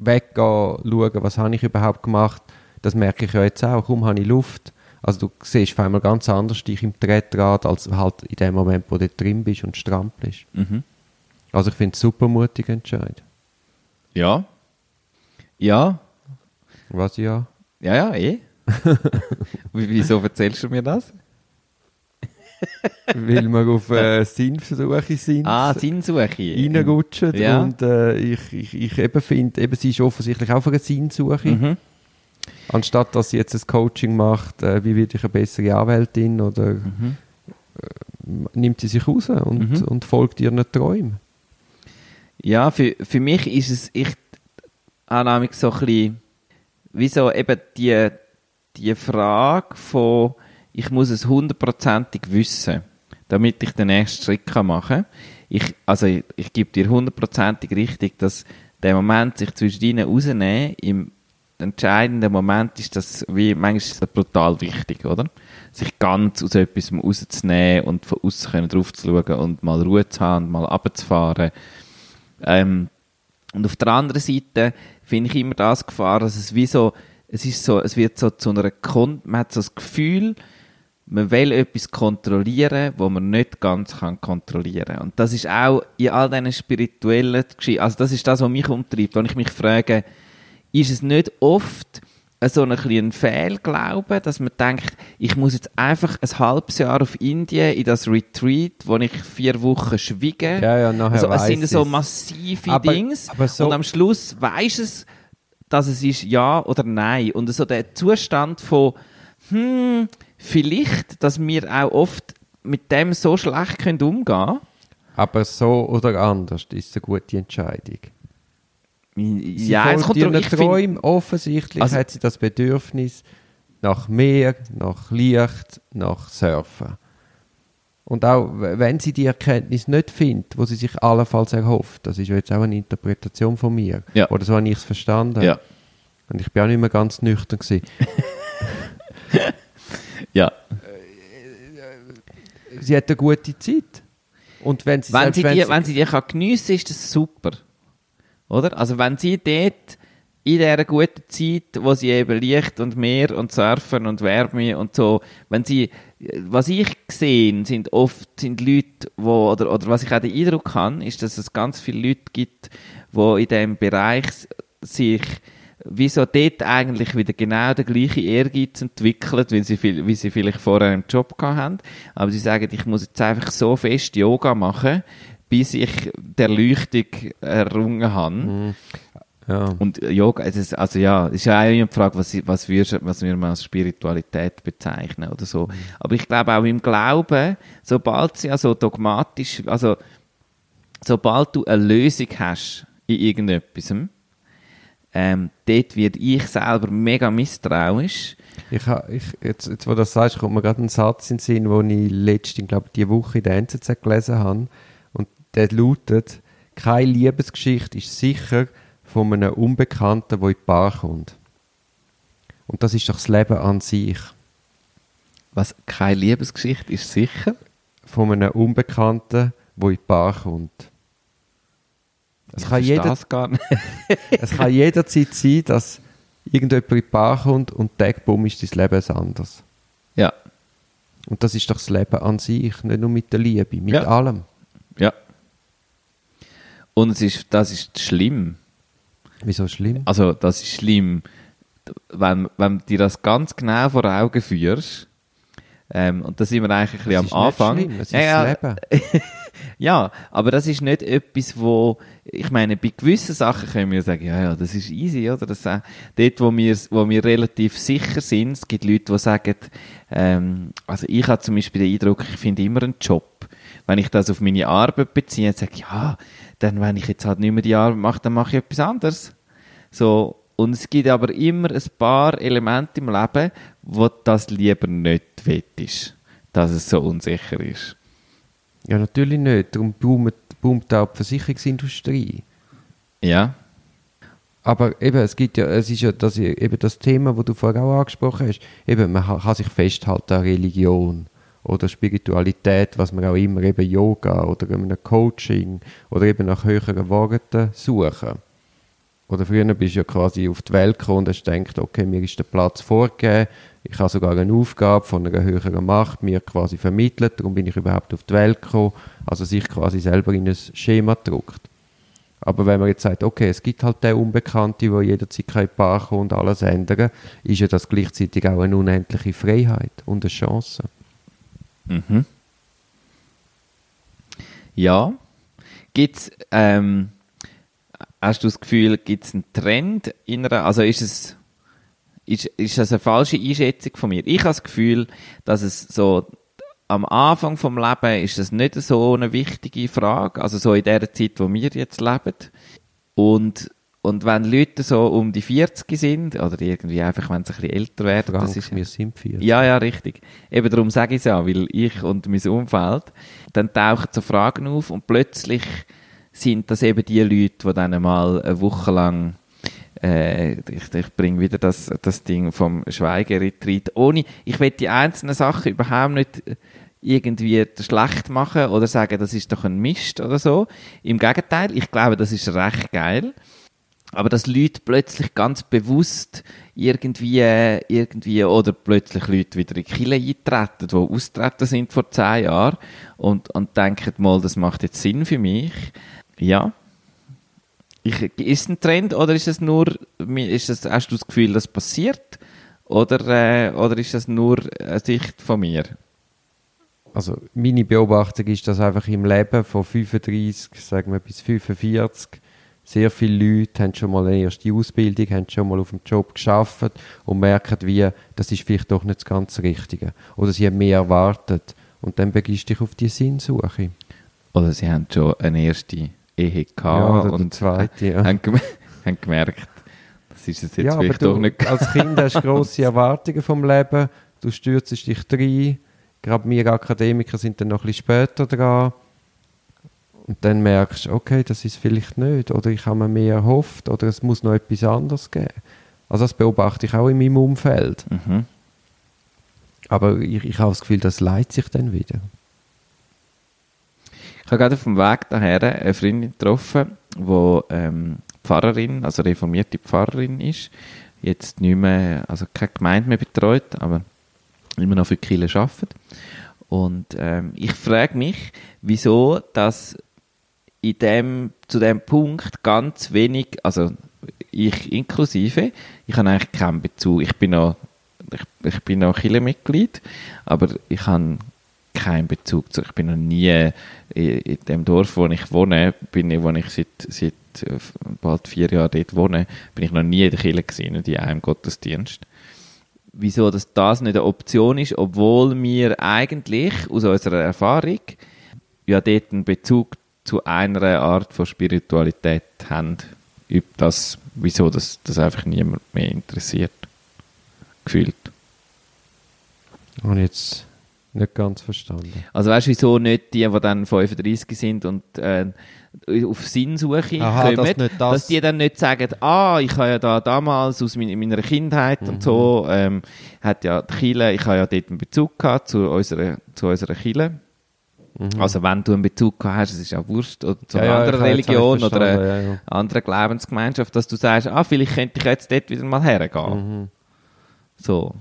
Speaker 1: weggehen, schauen, was habe ich überhaupt gemacht, das merke ich ja jetzt auch. Kaum habe ich Luft. Also du siehst auf einmal ganz anders dich im Trettrad, als halt in dem Moment, wo du drin bist und strampelst.
Speaker 2: Mhm.
Speaker 1: Also ich finde es super mutig Entscheid.
Speaker 2: Ja. Ja.
Speaker 1: Was ja?
Speaker 2: Ja, ja, eh. Wieso erzählst du mir das?
Speaker 1: Weil wir auf äh, Sinnsuche sind.
Speaker 2: Ah, Sinnsuche.
Speaker 1: Reinrutschen. Ja. Und äh, ich, ich, ich eben finde, eben, sie ist offensichtlich auch auf einer Sinnsuche. Mhm. Anstatt dass sie jetzt ein Coaching macht, äh, wie werde ich eine bessere Anwältin oder mhm. äh, nimmt sie sich raus und, mhm. und folgt ihren Träumen.
Speaker 2: Ja, für, für mich ist es, ich habe so ein bisschen, wie so eben die die Frage von, ich muss es hundertprozentig wissen, damit ich den nächsten Schritt machen kann. Ich, also ich, ich gebe dir hundertprozentig richtig, dass der Moment, sich zwischen ihnen rausnehmen, im entscheidenden Moment ist das, wie, manchmal ist das brutal wichtig, oder? Sich ganz aus etwas rauszunehmen und von außen drauf zu schauen und mal Ruhe zu haben und mal runterzufahren. Ähm, und auf der anderen Seite finde ich immer das Gefahr, dass es wie so, es ist so, es wird so zu einer Kon man hat so das Gefühl, man will etwas kontrollieren, wo man nicht ganz kann kontrollieren. Und das ist auch in all diesen spirituellen Geschichten, also das ist das, was mich umtreibt, wenn ich mich frage, ist es nicht oft so ein bisschen Fehlglaube, dass man denkt, ich muss jetzt einfach ein halbes Jahr auf Indien in das Retreat, wo ich vier Wochen schwiege.
Speaker 1: Ja, ja, nachher
Speaker 2: also, es sind so
Speaker 1: es.
Speaker 2: massive
Speaker 1: Aber-
Speaker 2: Dings.
Speaker 1: aber so-
Speaker 2: und am Schluss weiß es, dass es ist ja oder nein. Und so der Zustand von, hm, vielleicht, dass wir auch oft mit dem so schlecht können umgehen
Speaker 1: Aber so oder anders ist eine gute Entscheidung. Sie
Speaker 2: Ja, es kommt
Speaker 1: ihren
Speaker 2: darum, ich find,
Speaker 1: Träumen. Offensichtlich
Speaker 2: Also-
Speaker 1: hat sie das Bedürfnis nach Meer, nach Licht, nach Surfen. Und auch wenn sie die Erkenntnis nicht findet, wo sie sich allenfalls erhofft, das ist jetzt auch eine Interpretation von mir,
Speaker 2: Ja.
Speaker 1: oder so habe ich es verstanden.
Speaker 2: ja,
Speaker 1: Und ich bin auch nicht mehr ganz nüchtern gewesen.
Speaker 2: ja.
Speaker 1: sie hat eine gute Zeit. Und wenn sie,
Speaker 2: Wenn sie, die, wenn sie die kann geniessen kann, ist das super. Oder? Also wenn sie dort in dieser guten Zeit, wo sie eben Licht und Meer und Surfen und Wärme und so, wenn sie, was ich gesehen, sind oft sind Leute, wo, oder, oder was ich auch den Eindruck habe, ist, dass es ganz viele Leute gibt, wo in diesem Bereich sich wieso dort eigentlich wieder genau der gleiche Ehrgeiz entwickelt, wie sie, wie sie vielleicht vorher einen Job haben. Aber sie sagen, ich muss jetzt einfach so fest Yoga machen, bis ich der Erleuchtung errungen habe.
Speaker 1: ja.
Speaker 2: Und Yoga, es ist, also ja, es ist ja auch die Frage, was, was, wir, was wir mal als Spiritualität bezeichnen oder so. Aber ich glaube auch im Glauben, sobald sie also dogmatisch, also sobald du eine Lösung hast in irgendetwas, ähm, dort wird ich selber mega misstrauisch.
Speaker 1: Ich, ha- ich, jetzt, jetzt, wo du das sagst, kommt mir gerade ein Satz in den Sinn, den ich letztens, glaube die Woche in der NZZ gelesen habe. Der lautet, keine Liebesgeschichte ist sicher von einem Unbekannten, der in die Bar kommt. Und das ist doch das Leben an sich.
Speaker 2: Was, keine Liebesgeschichte ist sicher?
Speaker 1: Von einem Unbekannten, der in die Bar kommt. Es
Speaker 2: Ich
Speaker 1: kann, jeder,
Speaker 2: das gar nicht.
Speaker 1: es kann jederzeit sein, dass irgendjemand in die Bar kommt und Tag, bumm, ist dein Leben ein anderes.
Speaker 2: ja,
Speaker 1: Und das ist doch das Leben an sich, nicht nur mit der Liebe, mit
Speaker 2: Ja.
Speaker 1: allem.
Speaker 2: ja. Und es ist, das ist schlimm.
Speaker 1: Wieso schlimm?
Speaker 2: Also, das ist schlimm, wenn, wenn du dir das ganz genau vor Augen führst. Ähm, und da sind wir eigentlich ein bisschen am
Speaker 1: ist
Speaker 2: Anfang.
Speaker 1: Nicht schlimm, es ist
Speaker 2: ja, ja,
Speaker 1: das Leben.
Speaker 2: ja, aber das ist nicht etwas, wo, ich meine, bei gewissen Sachen können wir sagen, ja, ja, das ist easy, oder? Das, äh, dort, wo wir, wo wir relativ sicher sind, es gibt Leute, die sagen, ähm, also ich habe zum Beispiel den Eindruck, ich finde immer einen Job. Wenn ich das auf meine Arbeit beziehe, sage ich, ja, dann, wenn ich jetzt halt nicht mehr die Arbeit mache, dann mache ich etwas anderes. So, und es gibt aber immer ein paar Elemente im Leben, wo das lieber nicht wettest, dass es so unsicher ist.
Speaker 1: Ja, natürlich nicht. Darum boomt, boomt auch die Versicherungsindustrie.
Speaker 2: Ja,
Speaker 1: Aber eben, es gibt ja, es ist ja das, eben das Thema, das du vorher auch angesprochen hast. Eben, man kann sich festhalten an Religion oder Spiritualität, was man auch immer, eben Yoga oder einem Coaching oder eben nach höheren Worten suchen. Oder früher bist du ja quasi auf die Welt gekommen und hast gedacht, okay, mir ist der Platz vorgegeben, ich habe sogar eine Aufgabe von einer höheren Macht mir quasi vermittelt, darum bin ich überhaupt auf die Welt gekommen, also sich quasi selber in ein Schema druckt. Aber wenn man jetzt sagt, okay, es gibt halt den Unbekannte, der jederzeit kein Paar kommt und alles ändern, ist ja das gleichzeitig auch eine unendliche Freiheit und eine Chance.
Speaker 2: Mhm. Ja. Gibt's, ähm, hast du das Gefühl, gibt es einen Trend in einer, also ist es, ist, ist das eine falsche Einschätzung von mir? Ich habe das Gefühl, dass es so, am Anfang vom Leben ist das nicht so eine wichtige Frage, also so in der Zeit, wo wir jetzt leben. Und, und wenn Leute so um die 40 sind, oder irgendwie einfach, wenn sie ein bisschen älter werden,
Speaker 1: Frank,
Speaker 2: das ist,
Speaker 1: wir sind vier.
Speaker 2: ja, ja, richtig. Eben darum sage ich es ja, weil ich und mein Umfeld, dann tauchen so Fragen auf und plötzlich sind das eben die Leute, die dann mal eine Woche lang äh, ich, ich bringe wieder das, das Ding vom Schweigeretreat. Ohne, ich will die einzelnen Sachen überhaupt nicht irgendwie schlecht machen oder sagen, das ist doch ein Mist oder so. Im Gegenteil, ich glaube, das ist recht geil. Aber dass Leute plötzlich ganz bewusst irgendwie, irgendwie, oder plötzlich Leute wieder in die Kirche eintreten, die austreten sind vor zehn Jahren und, und denken mal, das macht jetzt Sinn für mich. Ja. Ich, ist es ein Trend oder ist es nur, ist es, hast du das Gefühl, das passiert? Oder, äh, oder ist das nur eine Sicht von mir?
Speaker 1: Also meine Beobachtung ist, dass einfach im Leben von 35, sagen wir bis 45, sehr viele Leute haben schon mal eine erste Ausbildung, haben schon mal auf dem Job geschafft und merken, wie, das ist vielleicht doch nicht das ganz Richtige. Oder sie haben mehr erwartet. Und dann begibst du dich auf die Sinnsuche.
Speaker 2: Oder sie haben schon eine erste Ehe gehabt
Speaker 1: Ja, oder
Speaker 2: und
Speaker 1: zweite, ja.
Speaker 2: haben, gem haben gemerkt, das ist es jetzt
Speaker 1: ja,
Speaker 2: vielleicht doch nicht.
Speaker 1: als Kind hast du grosse Erwartungen vom Leben, du stürzt dich rein. Gerade wir Akademiker sind dann noch ein bisschen später dran. Und dann merkst du, okay, das ist vielleicht nicht. Oder ich habe mir mehr erhofft. Oder es muss noch etwas anderes geben. Also das beobachte ich auch in meinem Umfeld.
Speaker 2: Mhm.
Speaker 1: Aber ich, ich habe das Gefühl, das leitet sich dann wieder.
Speaker 2: Ich habe gerade auf dem Weg daher eine Freundin getroffen, die ähm, Pfarrerin, also reformierte Pfarrerin ist. Jetzt nicht mehr, also keine Gemeinde mehr betreut, aber immer noch für die Kirche arbeitet. Und ähm, ich frage mich, wieso dass in dem, zu dem Punkt ganz wenig, also ich inklusive, ich habe eigentlich keinen Bezug. Ich bin noch, ich, ich bin noch Kirchenmitglied, aber ich habe keinen Bezug zu. Ich bin noch nie in, in dem Dorf, wo ich wohne, bin ich, wo ich seit, seit äh, bald vier Jahren dort wohne, bin ich noch nie in der Kirche gesehen, in einem Gottesdienst wieso dass das nicht eine Option ist, obwohl wir eigentlich aus unserer Erfahrung ja dort einen Bezug zu einer Art von Spiritualität haben. Ob das, wieso das, das einfach niemand mehr interessiert. Gefühlt.
Speaker 1: Ich jetzt nicht ganz verstanden.
Speaker 2: Also weißt du, wieso nicht die, die dann 35 sind und äh, auf Sinnsuche
Speaker 1: Aha,
Speaker 2: kommen,
Speaker 1: dass nicht das-
Speaker 2: dass die dann nicht sagen, ah, ich habe ja da damals aus mein, meiner Kindheit und so, ähm, hat ja die Chile, ich habe ja dort einen Bezug gehabt zu unserer, zu unserer Chile. Also wenn du einen Bezug hast, es ist auch wurscht, oder zu einer
Speaker 1: Ja,
Speaker 2: anderen Religion oder einer
Speaker 1: ja,
Speaker 2: anderen Glaubensgemeinschaft, dass du sagst, ah, vielleicht könnte ich jetzt dort wieder mal hergehen. So.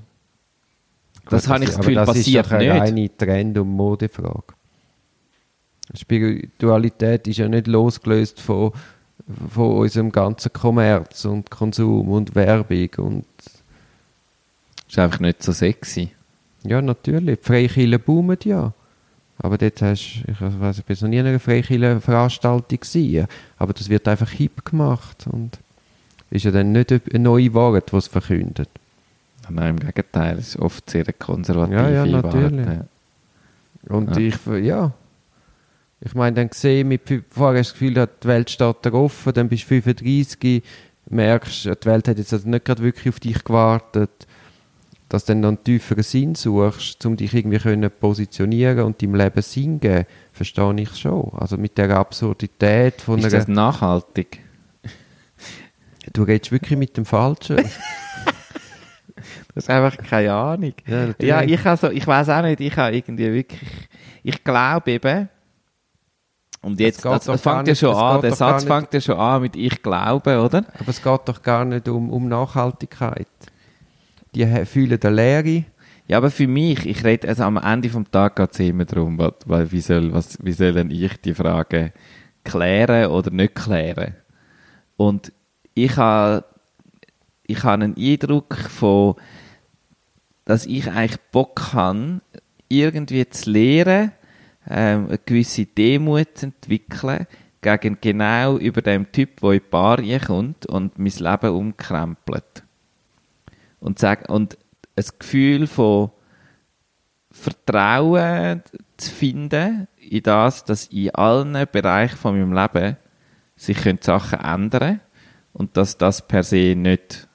Speaker 2: Das
Speaker 1: Gut,
Speaker 2: habe ich das Gefühl,
Speaker 1: das
Speaker 2: passiert
Speaker 1: ist doch eine
Speaker 2: nicht.
Speaker 1: reine Trend- und Modefrage. Spiritualität ist ja nicht losgelöst von, von unserem ganzen Kommerz und Konsum und Werbung und
Speaker 2: Ist einfach nicht so sexy.
Speaker 1: ja, natürlich, die Freikirchen boomen ja. Aber dort hast ich weiß, ich bin noch nie in einer Freikirchen-Veranstaltung gewesen, aber das wird einfach hip gemacht und ist ja dann nicht eine neue Wahrheit, die es verkündet.
Speaker 2: Nein, im Gegenteil, es ist oft sehr eine konservative
Speaker 1: Ja, ja,
Speaker 2: Wahrheit,
Speaker 1: natürlich.
Speaker 2: ja.
Speaker 1: Und
Speaker 2: Ja.
Speaker 1: ich, ja. Ich meine, dann gesehen, mit, vorher hast du das Gefühl, die Welt steht da offen, dann bist du 35, merkst, die Welt hat jetzt also nicht gerade wirklich auf dich gewartet, dass du dann einen tieferen Sinn suchst, um dich irgendwie können positionieren und deinem Leben Sinn geben, verstehe ich schon. Also mit der Absurdität von
Speaker 2: Ist
Speaker 1: einer...
Speaker 2: das nachhaltig?
Speaker 1: Du redest wirklich mit dem Falschen.
Speaker 2: Das ist einfach keine Ahnung.
Speaker 1: Ja.
Speaker 2: Ja, ich, also, ich weiß auch nicht, ich habe irgendwie wirklich, ich glaube eben, und jetzt,
Speaker 1: geht
Speaker 2: das,
Speaker 1: doch
Speaker 2: das fängt ja schon
Speaker 1: es
Speaker 2: an, der Satz fängt ja schon an mit ich glaube, oder?
Speaker 1: Aber es geht doch gar nicht um, um Nachhaltigkeit. Die fühlen eine Leere.
Speaker 2: Ja, aber für mich, ich rede, also am Ende vom Tag geht es immer darum, weil, weil wie, soll, was, wie soll denn ich die Frage klären oder nicht klären? Und ich habe ich habe einen Eindruck von, dass ich eigentlich Bock habe, irgendwie zu lernen, ähm, eine gewisse Demut zu entwickeln, gegen genau über dem Typ, der in die Bar kommt und mein Leben umkrempelt. Und, sag, und ein Gefühl von Vertrauen zu finden in das, dass in allen Bereichen von meinem Leben sich können Sachen ändern und dass das per se nicht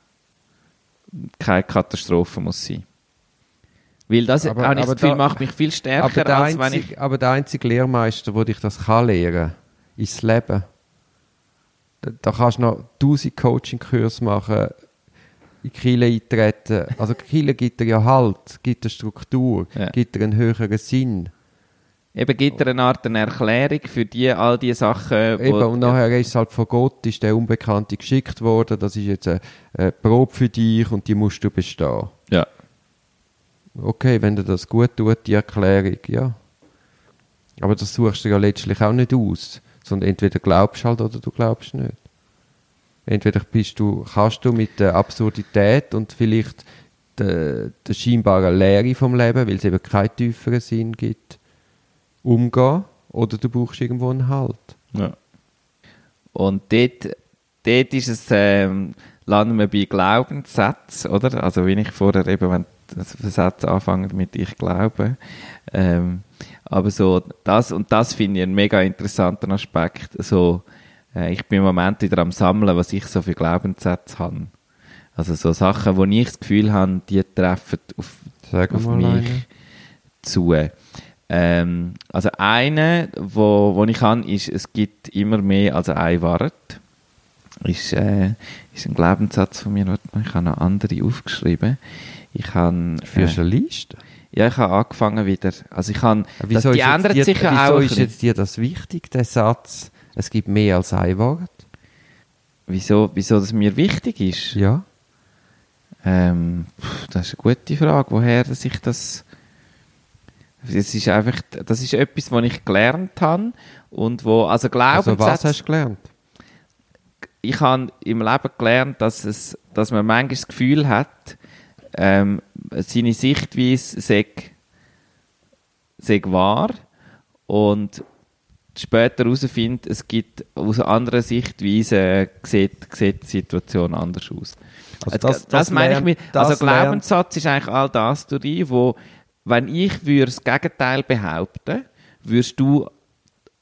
Speaker 2: keine Katastrophe muss sein. Weil das,
Speaker 1: Aber-
Speaker 2: habe ich
Speaker 1: aber
Speaker 2: das Gefühl,
Speaker 1: da-
Speaker 2: macht mich viel stärker, als wenn ich...
Speaker 1: aber der einzige Lehrmeister, der dich das kann lehren ist das Leben. Da, da kannst du noch tausend Coaching-Kurse machen, in Kirche eintreten. Also Kirche gibt dir ja Halt, gibt dir Struktur,
Speaker 2: Ja.
Speaker 1: gibt dir einen höheren Sinn.
Speaker 2: Eben gibt er eine Art eine Erklärung für die, all die Sachen.
Speaker 1: Eben, und nachher ist halt von Gott, ist der Unbekannte geschickt worden, das ist jetzt eine, eine Probe für dich und die musst du bestehen.
Speaker 2: Ja.
Speaker 1: Okay, wenn dir das gut tut, die Erklärung, ja. Aber das suchst du ja letztlich auch nicht aus, sondern entweder glaubst du halt oder du glaubst nicht. Entweder bist du, kannst du mit der Absurdität und vielleicht der, der scheinbaren Leere vom Leben, weil es eben keinen tieferen Sinn gibt, umgehen oder du brauchst irgendwo einen Halt.
Speaker 2: Ja. Und dort, dort ist es, ähm, landen wir bei Glaubenssätzen, oder? Also, wie ich vorher eben, wenn Satz anfangen mit ich glaube. Ähm, aber so, das, und das finde ich einen mega interessanten Aspekt. So, ich bin im Moment wieder am Sammeln, was ich so für Glaubenssätze habe. Also so Sachen, wo ich das Gefühl habe, die treffen auf, auf mich
Speaker 1: einen.
Speaker 2: zu. Ähm, also eine, wo, wo ich habe, ist, es gibt immer mehr als eine Wahrheit. Ist, äh, ist ein Glaubenssatz von mir. Ich habe noch andere aufgeschrieben. Ich habe,
Speaker 1: du
Speaker 2: äh,
Speaker 1: eine Liste?
Speaker 2: ja, ich habe angefangen wieder. Also ich habe, das,
Speaker 1: Wieso
Speaker 2: die
Speaker 1: ist jetzt
Speaker 2: ändert sich ja
Speaker 1: wieso
Speaker 2: auch. ein
Speaker 1: ist jetzt dir das wichtig, der Satz, es gibt mehr als ein Wort?
Speaker 2: Wieso, wieso das mir wichtig ist?
Speaker 1: Ja.
Speaker 2: Ähm, das ist eine gute Frage, woher dass ich das. Das ist einfach, das ist etwas, was ich gelernt habe und wo, also
Speaker 1: Also was hast du gelernt?
Speaker 2: ich habe im Leben gelernt, dass es, dass man manchmal das Gefühl hat, ähm, seine Sichtweise sei, sei wahr und später herausfindet, es gibt aus einer anderen Sichtweise sieht, sieht die Situation anders aus.
Speaker 1: Also
Speaker 2: das, das, meine ich
Speaker 1: lernt-
Speaker 2: mit,
Speaker 1: das
Speaker 2: also Glaubenssatz ist eigentlich all das drin, wo, wenn ich würde das Gegenteil behaupten, würdest du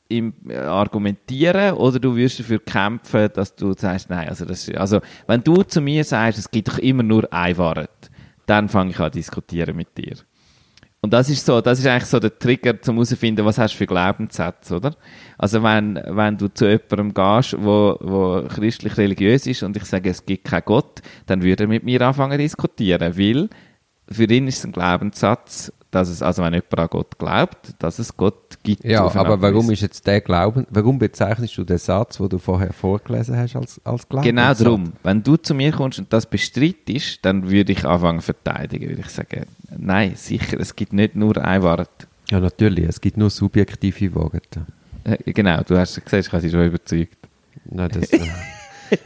Speaker 2: im, äh, argumentieren oder du wirst dafür kämpfen, dass du sagst, nein, also, das, also wenn du zu mir sagst, es gibt doch immer nur eine Wahrheit, dann fange ich an zu diskutieren mit dir. Und das ist so, das ist eigentlich so der Trigger, zum herauszufinden, was hast du für Glaubenssätze, oder? Also wenn, wenn du zu jemandem gehst, wo, wo christlich-religiös ist und ich sage, es gibt keinen Gott, dann würde er mit mir anfangen zu diskutieren, weil für ihn ist ein Glaubenssatz, dass es, also wenn jemand an Gott glaubt, dass es Gott gibt.
Speaker 1: Ja, aber warum ist jetzt der Glauben, warum bezeichnest du den Satz, den du vorher vorgelesen hast, als, als Glaubenssatz?
Speaker 2: Genau darum. Wenn du zu mir kommst und das bestreitest, dann würde ich anfangen zu verteidigen. Würde ich sagen, nein, sicher, es gibt nicht nur eine Wahrheit.
Speaker 1: Ja, natürlich, es gibt nur subjektive Worte.
Speaker 2: Äh, Genau, du hast gesagt, ich habe sie schon überzeugt.
Speaker 1: Nein, das, äh,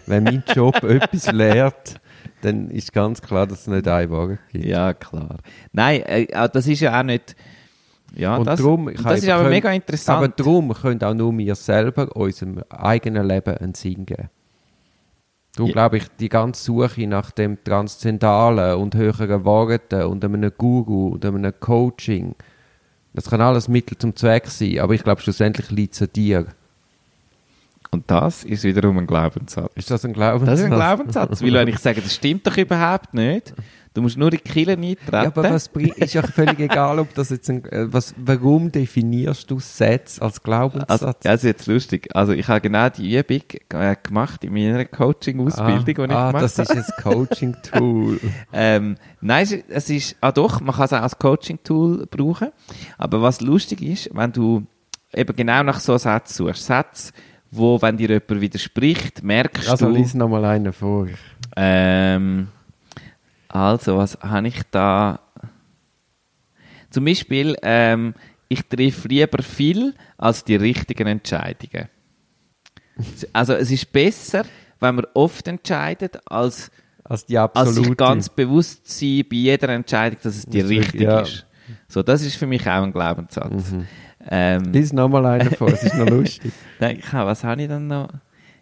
Speaker 1: wenn mein Job etwas lehrt, dann ist ganz klar, dass es nicht ein Wort gibt.
Speaker 2: Ja, klar. Nein, äh, das ist ja auch nicht. Ja,
Speaker 1: Und
Speaker 2: das,
Speaker 1: darum,
Speaker 2: das
Speaker 1: habe
Speaker 2: ist aber
Speaker 1: können-
Speaker 2: mega
Speaker 1: Aber
Speaker 2: interessant.
Speaker 1: darum können auch nur wir selber unserem eigenen Leben einen Sinn geben. Darum
Speaker 2: Ja.
Speaker 1: glaube ich, die ganze Suche nach dem Transzendalen und höheren Worten und einem Guru und einem Coaching, das kann alles Mittel zum Zweck sein, aber ich glaube, schlussendlich liegt es an dir.
Speaker 2: Und das ist wiederum ein Glaubenssatz.
Speaker 1: Ist das ein Glaubenssatz?
Speaker 2: Das ist ein Glaubenssatz. Weil wenn ich sage, das stimmt doch überhaupt nicht, du musst nur in die Kille eintreten.
Speaker 1: Ja, aber was ist ja völlig egal, ob das jetzt ein, äh, was, warum definierst du Sätze als Glaubenssatz?
Speaker 2: Also, ja, das ist jetzt lustig. Also ich habe genau die Übung äh, gemacht in meiner Coaching-Ausbildung, die ich
Speaker 1: ah,
Speaker 2: gemacht
Speaker 1: das
Speaker 2: habe.
Speaker 1: ist ein Coaching-Tool.
Speaker 2: Ähm, nein, es ist- es ist, ah doch, man kann es auch als Coaching-Tool brauchen. Aber was lustig ist, wenn du eben genau nach so Sätzen suchst, Sätze, wo, wenn dir jemand widerspricht, merkst
Speaker 1: also
Speaker 2: du,
Speaker 1: lies noch mal einen vor.
Speaker 2: ähm, also, was habe ich da? Zum Beispiel, ähm, ich treffe lieber viel als die richtigen Entscheidungen. Also, es ist besser, wenn man oft entscheidet, als,
Speaker 1: Als die
Speaker 2: als sich ganz bewusst sein bei jeder Entscheidung, dass es die
Speaker 1: Das
Speaker 2: richtige
Speaker 1: ja.
Speaker 2: ist. So, das ist für mich auch ein Glaubenssatz.
Speaker 1: Mhm.
Speaker 2: Ähm,
Speaker 1: Lies noch mal einen vor, es ist noch lustig.
Speaker 2: Nein, ich was habe ich dann noch?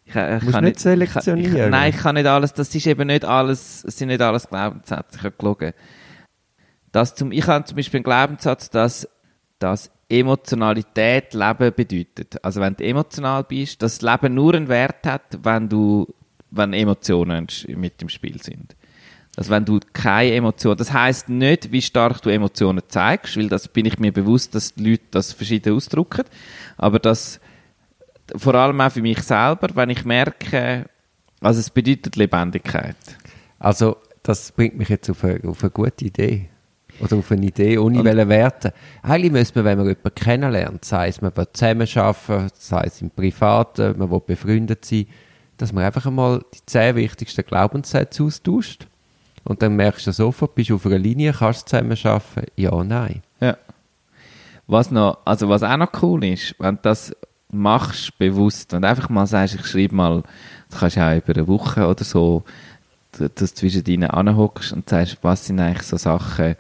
Speaker 2: Ich, ich
Speaker 1: Musst
Speaker 2: kann
Speaker 1: nicht
Speaker 2: Ich, ich,
Speaker 1: selektionieren.
Speaker 2: nein, ich kann nicht alles, das ist eben nicht alles, es sind nicht alles Glaubenssätze, ich habe gelogen. Das zum, ich habe zum Beispiel einen Glaubenssatz, dass, dass Emotionalität Leben bedeutet. Also wenn du emotional bist, dass das Leben nur einen Wert hat, wenn du, wenn Emotionen mit im Spiel sind. Also wenn du keine Emotionen, das heißt nicht, wie stark du Emotionen zeigst, weil das bin ich mir bewusst, dass die Leute das verschieden ausdrücken, aber das vor allem auch für mich selber, wenn ich merke, also es bedeutet Lebendigkeit.
Speaker 1: Also, das bringt mich jetzt auf eine, auf eine gute Idee. Oder auf eine Idee, ohne welche Werte. Eigentlich müsste man, wenn man jemanden kennenlernt, sei es, man will zusammenarbeiten, sei es im Privaten, man will befreundet sein, dass man einfach einmal die zehn wichtigsten Glaubenssätze austauscht. Und dann merkst du sofort, bist du auf einer Linie, kannst du zusammenarbeiten? Ja, nein.
Speaker 2: Ja. Was noch, also was auch noch cool ist, wenn du das machst, bewusst, und einfach mal sagst, ich schreibe mal, das kannst du auch über eine Woche oder so, dass du zwischen deinen anhockst und sagst, was sind eigentlich so Sachen,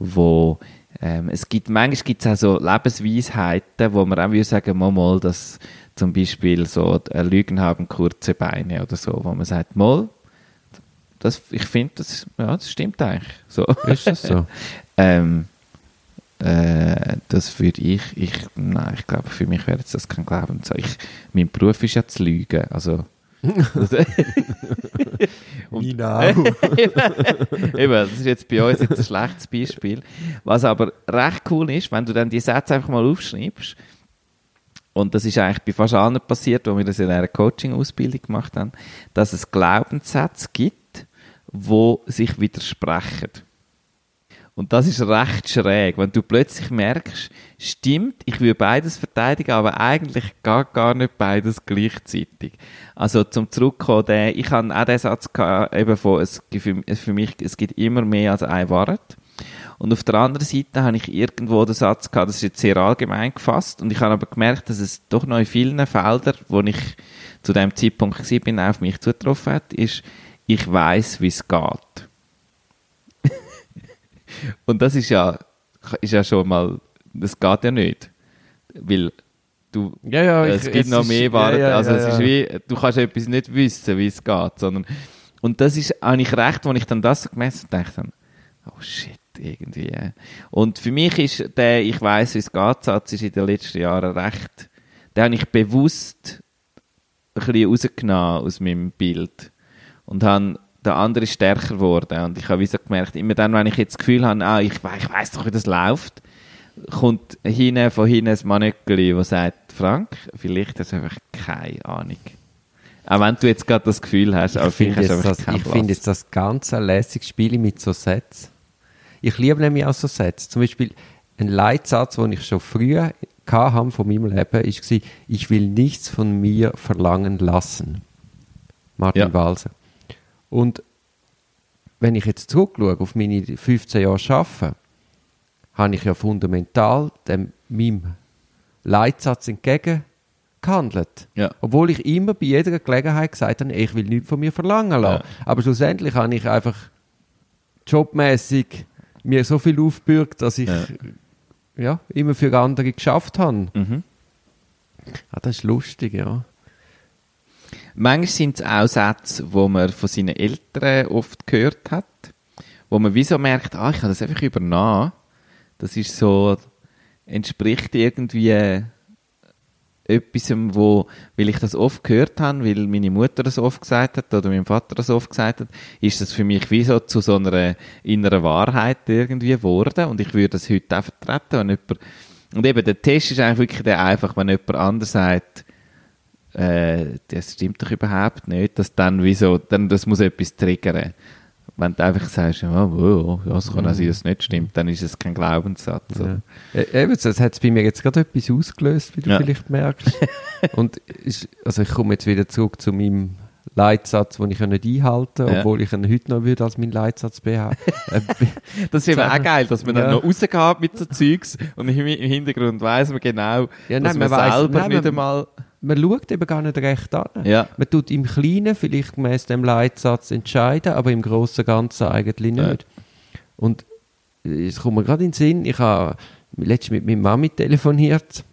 Speaker 2: wo ähm, es gibt, manchmal gibt es auch so Lebensweisheiten, wo man auch sagen, mal, mal, dass zum Beispiel so äh, Lügen haben kurze Beine oder so, wo man sagt, mal, das, ich finde, das, ja, das stimmt eigentlich. So.
Speaker 1: Ist das so?
Speaker 2: ähm, äh, das würde ich, ich, nein, ich glaube, für mich wäre das kein Glauben. Ich, mein Beruf ist ja zu lügen, also
Speaker 1: und, auch.
Speaker 2: eben, das ist jetzt bei uns jetzt ein schlechtes Beispiel. Was aber recht cool ist, wenn du dann die Sätze einfach mal aufschreibst, und das ist eigentlich bei fast allen passiert, wo wir das in einer Coaching-Ausbildung gemacht haben, dass es Glaubenssätze gibt, wo sich widersprechen. Und das ist recht schräg, wenn du plötzlich merkst, stimmt, ich will beides verteidigen, aber eigentlich gar, gar nicht beides gleichzeitig. Also zum Zurückkommen, ich habe auch den Satz gehabt, eben von, es, für, für mich, es gibt immer mehr als ein Wort. Und auf der anderen Seite habe ich irgendwo den Satz gehabt, das ist jetzt sehr allgemein gefasst, und ich habe aber gemerkt, dass es doch noch in vielen Feldern, wo ich zu dem Zeitpunkt bin, auf mich zugetroffen hat, ist, ich weiß, wie es geht. Und das ist ja, ist ja schon mal, das geht ja nicht. Weil du,
Speaker 1: ja, ja,
Speaker 2: es
Speaker 1: ich,
Speaker 2: gibt
Speaker 1: es
Speaker 2: noch
Speaker 1: ist,
Speaker 2: mehr Waren.
Speaker 1: Ja,
Speaker 2: also es ist wie, du kannst etwas nicht wissen, wie es geht, sondern, und das ist eigentlich recht, als ich dann das so gemessen habe, dachte oh shit, irgendwie. Und für mich ist der, ich weiß, wie es geht, Satz ist in den letzten Jahren recht, den habe ich bewusst ein bisschen rausgenommen aus meinem Bild. Und habe der andere ist stärker geworden. Und ich habe wie so gemerkt, immer dann, wenn ich jetzt das Gefühl habe, ah, ich, ich weiß doch, wie das läuft, kommt hinten, von hinten ein Manöckeli, das sagt, Frank, vielleicht hast du einfach keine Ahnung. Auch wenn du jetzt gerade das Gefühl hast, aber
Speaker 1: ich finde jetzt, das, ich finde jetzt das ganze lässige Spiel mit so Sätzen. Ich liebe nämlich auch so Sätze. Zum Beispiel ein Leitsatz, den ich schon früher hatte von meinem Leben, war, ich will nichts von mir verlangen lassen. Martin
Speaker 2: Ja.
Speaker 1: Walser. Und wenn ich jetzt zurückschaue auf meine 15 Jahre Arbeiten, habe ich ja fundamental dem, meinem Leitsatz entgegengehandelt.
Speaker 2: Ja.
Speaker 1: Obwohl ich immer bei jeder Gelegenheit gesagt habe, ich will nichts von mir verlangen lassen. Aber schlussendlich habe ich einfach jobmäßig mir so viel aufgebürgt, dass ich
Speaker 2: Ja.
Speaker 1: ja. immer für andere geschafft habe.
Speaker 2: Mhm.
Speaker 1: Ah, das ist lustig, ja.
Speaker 2: Manchmal sind es auch Sätze, die man von seinen Eltern oft gehört hat, wo man wieso merkt, ah, ich habe das einfach übernommen. Das ist so, entspricht irgendwie etwas, wo, weil ich das oft gehört habe, weil meine Mutter das oft gesagt hat oder mein Vater das oft gesagt hat, ist das für mich wie so zu so einer inneren Wahrheit irgendwie geworden und ich würde das heute auch vertreten, wenn jemand, und eben der Test ist eigentlich wirklich der einfach, wenn jemand anders sagt, äh, das stimmt doch überhaupt nicht, dass dann wieso, dann das muss etwas triggern. Wenn du einfach sagst, ja, oh, ja, es kann auch sein, dass es nicht stimmt, dann ist es kein Glaubenssatz.
Speaker 1: Ja. E- Eben, das hat bei mir jetzt gerade etwas ausgelöst, wie du
Speaker 2: Ja.
Speaker 1: vielleicht merkst. Und ist, also ich komme jetzt wieder zurück zu meinem Leitsatz, den ich ja nicht einhalten kann,
Speaker 2: Ja.
Speaker 1: obwohl ich ihn heute noch würde als meinen Leitsatz beha- äh,
Speaker 2: Das ist eben auch geil, dass man
Speaker 1: Ja.
Speaker 2: dann noch rausgeht mit so Zeugs und im Hintergrund weiss man genau,
Speaker 1: Ja,
Speaker 2: dass
Speaker 1: nein,
Speaker 2: man,
Speaker 1: man weiss-
Speaker 2: selber
Speaker 1: nein,
Speaker 2: nicht
Speaker 1: man-
Speaker 2: einmal...
Speaker 1: Man schaut eben gar nicht recht an.
Speaker 2: Ja.
Speaker 1: Man tut im Kleinen vielleicht gemäß dem Leitsatz entscheiden, aber im Großen und Ganzen eigentlich
Speaker 2: Ja.
Speaker 1: nicht. Und äh, es kommt mir gerade in den Sinn, ich habe letztens mit meiner Mami telefoniert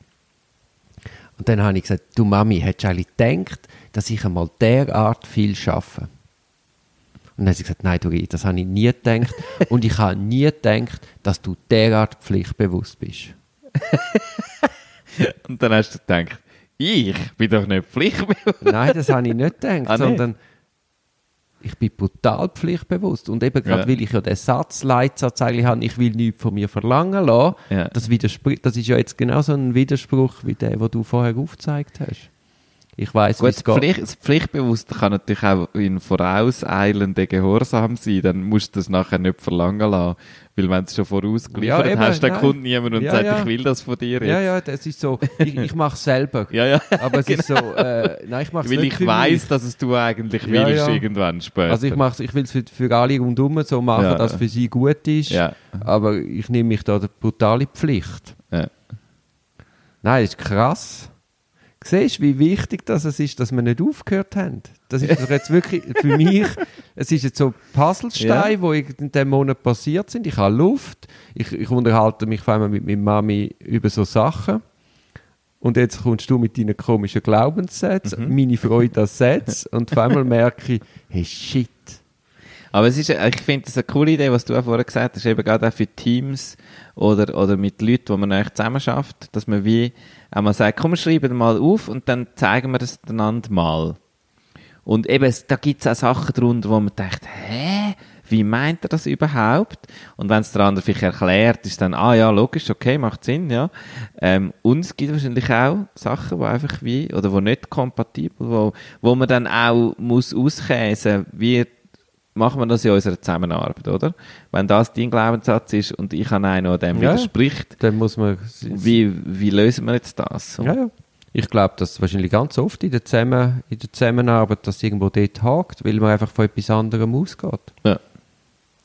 Speaker 1: und dann habe ich gesagt, du Mami, hättest du eigentlich gedacht, dass ich einmal derart viel schaffe? Und dann hat sie gesagt, nein, du, das habe ich nie gedacht. und ich habe nie gedacht, dass du derart pflichtbewusst bist.
Speaker 2: Und dann hast du gedacht, ich bin doch nicht pflichtbewusst.
Speaker 1: Nein, das habe ich nicht gedacht,
Speaker 2: Ah,
Speaker 1: sondern ich bin brutal pflichtbewusst. Und eben gerade,
Speaker 2: Ja.
Speaker 1: weil ich ja den Satz, Leitsatz eigentlich habe, ich will nichts von mir verlangen lassen,
Speaker 2: Ja.
Speaker 1: das, widerspricht, das ist ja jetzt genau so ein Widerspruch wie der, den du vorher aufgezeigt hast. Ich
Speaker 2: Gut,
Speaker 1: es geht.
Speaker 2: Pflicht, das Pflichtbewusste kann natürlich auch in vorauseilenden Gehorsam sein, dann musst du das nachher nicht verlangen lassen. Weil wenn du es schon vorausgeliefert
Speaker 1: Ja, eben,
Speaker 2: hast, dann
Speaker 1: nein.
Speaker 2: kommt niemand und
Speaker 1: Ja,
Speaker 2: sagt,
Speaker 1: ja.
Speaker 2: ich will das von dir jetzt.
Speaker 1: Ja, ja, das ist so. Ich, ich mache es selber.
Speaker 2: ja. ja.
Speaker 1: Aber es ist so, äh, nein, ich mache es
Speaker 2: Weil ich
Speaker 1: mich.
Speaker 2: dass es du eigentlich willst, irgendwann später.
Speaker 1: Also ich, mach's, ich will es für, für alle rundherum so machen, dass es für sie gut ist.
Speaker 2: Ja.
Speaker 1: Aber ich nehme mich da der brutale Pflicht. Nein, das ist krass. Siehst wie wichtig das es ist, dass wir nicht aufgehört haben? Das ist jetzt wirklich für mich, es ist jetzt so Puzzlesteine, die in diesem Monat passiert sind. Ich habe Luft, ich, ich unterhalte mich vor allem mit meiner Mami über so Sachen. Und jetzt kommst du mit deinen komischen Glaubenssätzen,
Speaker 2: Mhm.
Speaker 1: meine Freude an Sätzen und auf einmal merke ich, hey shit.
Speaker 2: Aber es ist, ich finde das eine coole Idee, was du auch vorher gesagt hast, eben gerade auch für Teams oder, oder mit Leuten, wo man eigentlich zusammen schafft, dass man wie einmal sagt, komm, schreiben mal auf und dann zeigen wir das einander mal. Und eben, es- da gibt es auch Sachen drunter, wo man denkt, hä? Wie meint er das überhaupt? Und wenn es der andere vielleicht erklärt, ist dann, ah ja, logisch, okay, macht Sinn, ja. Ähm, und es gibt wahrscheinlich auch Sachen, die einfach wie, oder wo nicht kompatibel, wo, wo man dann auch muss auskäsen, wie machen wir das in unserer Zusammenarbeit, oder? Wenn das dein Glaubenssatz ist und ich an einen, der dem
Speaker 1: Ja.
Speaker 2: widerspricht,
Speaker 1: Dann muss man...
Speaker 2: wie, wie lösen wir jetzt das? So.
Speaker 1: Ja, ja. Ich glaube, dass wahrscheinlich ganz oft in der, Zusammen in der Zusammenarbeit, dass irgendwo dort hakt, weil man einfach von etwas anderem ausgeht.
Speaker 2: Ja.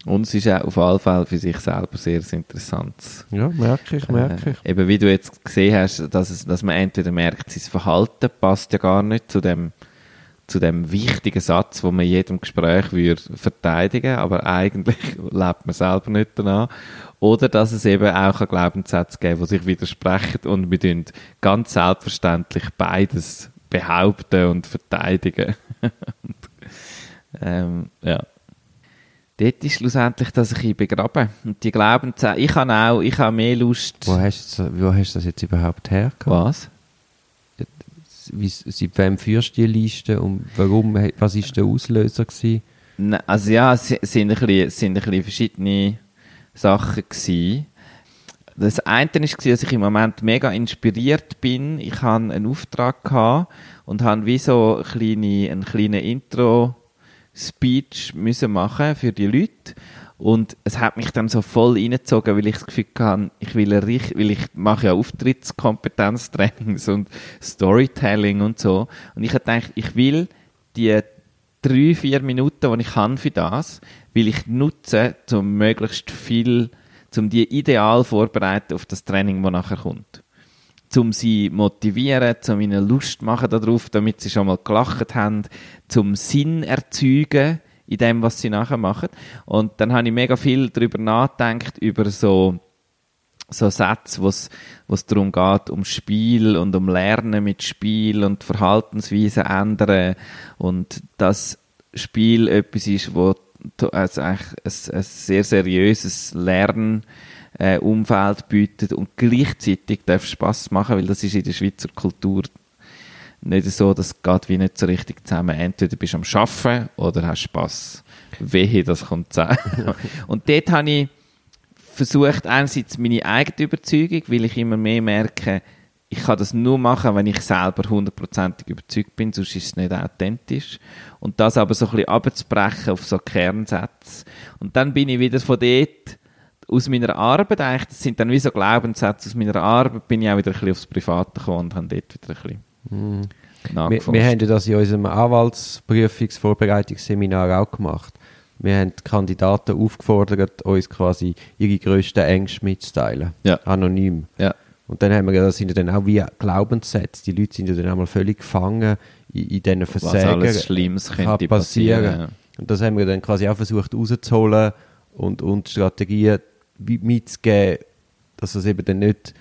Speaker 2: Und es ist auch auf alle Fälle für sich selber sehr, sehr interessant.
Speaker 1: Ja, merke ich, merke ich.
Speaker 2: Äh, eben wie du jetzt gesehen hast, dass, es, dass man entweder merkt, sein Verhalten passt ja gar nicht zu dem, zu dem wichtigen Satz, wo man in jedem Gespräch würde verteidigen, aber eigentlich lebt man selber nicht danach. Oder dass es eben auch einen Glaubenssatz geben, die sich widersprechen und wir tun ganz selbstverständlich beides behaupten und verteidigen. und, ähm, ja. Dort ist schlussendlich, dass ich ihn begraben. Und die Glaubenssätze, ich habe auch, ich habe mehr Lust.
Speaker 1: Wo hast, du, wo hast du das jetzt überhaupt hergehabt?
Speaker 2: Was?
Speaker 1: Wie, seit wem führst du die Liste und warum, was war der Auslöser? Gewesen?
Speaker 2: Ne, Also ja, es sind ein bisschen, sind ein bisschen verschiedene Sachen gewesen. Das eine war, dass ich im Moment mega inspiriert bin. Ich hatte einen Auftrag gehabt und habe wie so eine kleine, einen kleinen Intro-Speech müssen machen für die Leute. Und es hat mich dann so voll reingezogen, weil ich das Gefühl hatte, ich will, eine richt- weil ich mache ja Auftrittskompetenztrainings und Storytelling und so. Und ich gedacht, ich will die drei, vier Minuten, die ich habe für das, will ich nutzen, um möglichst viel, um die ideal vorbereiten auf das Training, das nachher kommt. Um sie motivieren, um ihnen Lust machen darauf, damit sie schon mal gelacht haben, zum Sinn erzeugen in dem, was sie nachher machen. Und dann habe ich mega viel darüber nachgedacht, über so, so Sätze, wo es darum geht, um Spiel und um Lernen mit Spiel und Verhaltensweisen ändern und das Spiel etwas ist, wo also eigentlich ein, ein sehr seriöses Lernumfeld äh, Umfeld bietet und gleichzeitig darf Spaß machen, weil das ist in der Schweizer Kultur nicht so, das geht wie nicht so richtig zusammen. Entweder bist du am Arbeiten oder hast Spass. Wehe, das kommt zusammen. Und dort habe ich versucht, einerseits meine eigene Überzeugung, weil ich immer mehr merke, ich kann das nur machen, wenn ich selber hundertprozentig überzeugt bin, sonst ist es nicht authentisch. Und das aber so ein bisschen abzubrechen auf so Kernsätze. Und dann bin ich wieder von dort aus meiner Arbeit eigentlich, das sind dann wie so Glaubenssätze aus meiner Arbeit, bin ich auch wieder ein bisschen aufs Private gekommen und habe dort wieder ein bisschen
Speaker 1: Wir,
Speaker 2: nachgeforscht.
Speaker 1: wir haben ja das in unserem Anwaltsprüfungsvorbereitungsseminar auch gemacht. Wir haben die Kandidaten aufgefordert, uns quasi ihre grössten Ängste mitzuteilen.
Speaker 2: Ja.
Speaker 1: Anonym.
Speaker 2: ja.
Speaker 1: Und dann haben wir, das sind ja dann auch wie Glaubenssätze. Die Leute sind ja dann einmal völlig gefangen in, in diesen
Speaker 2: Was
Speaker 1: Versägen.
Speaker 2: alles Schlimmes könnte
Speaker 1: passieren.
Speaker 2: passieren. ja.
Speaker 1: Und das haben wir dann quasi auch versucht rauszuholen und, und Strategien mitzugeben, dass das eben dann nicht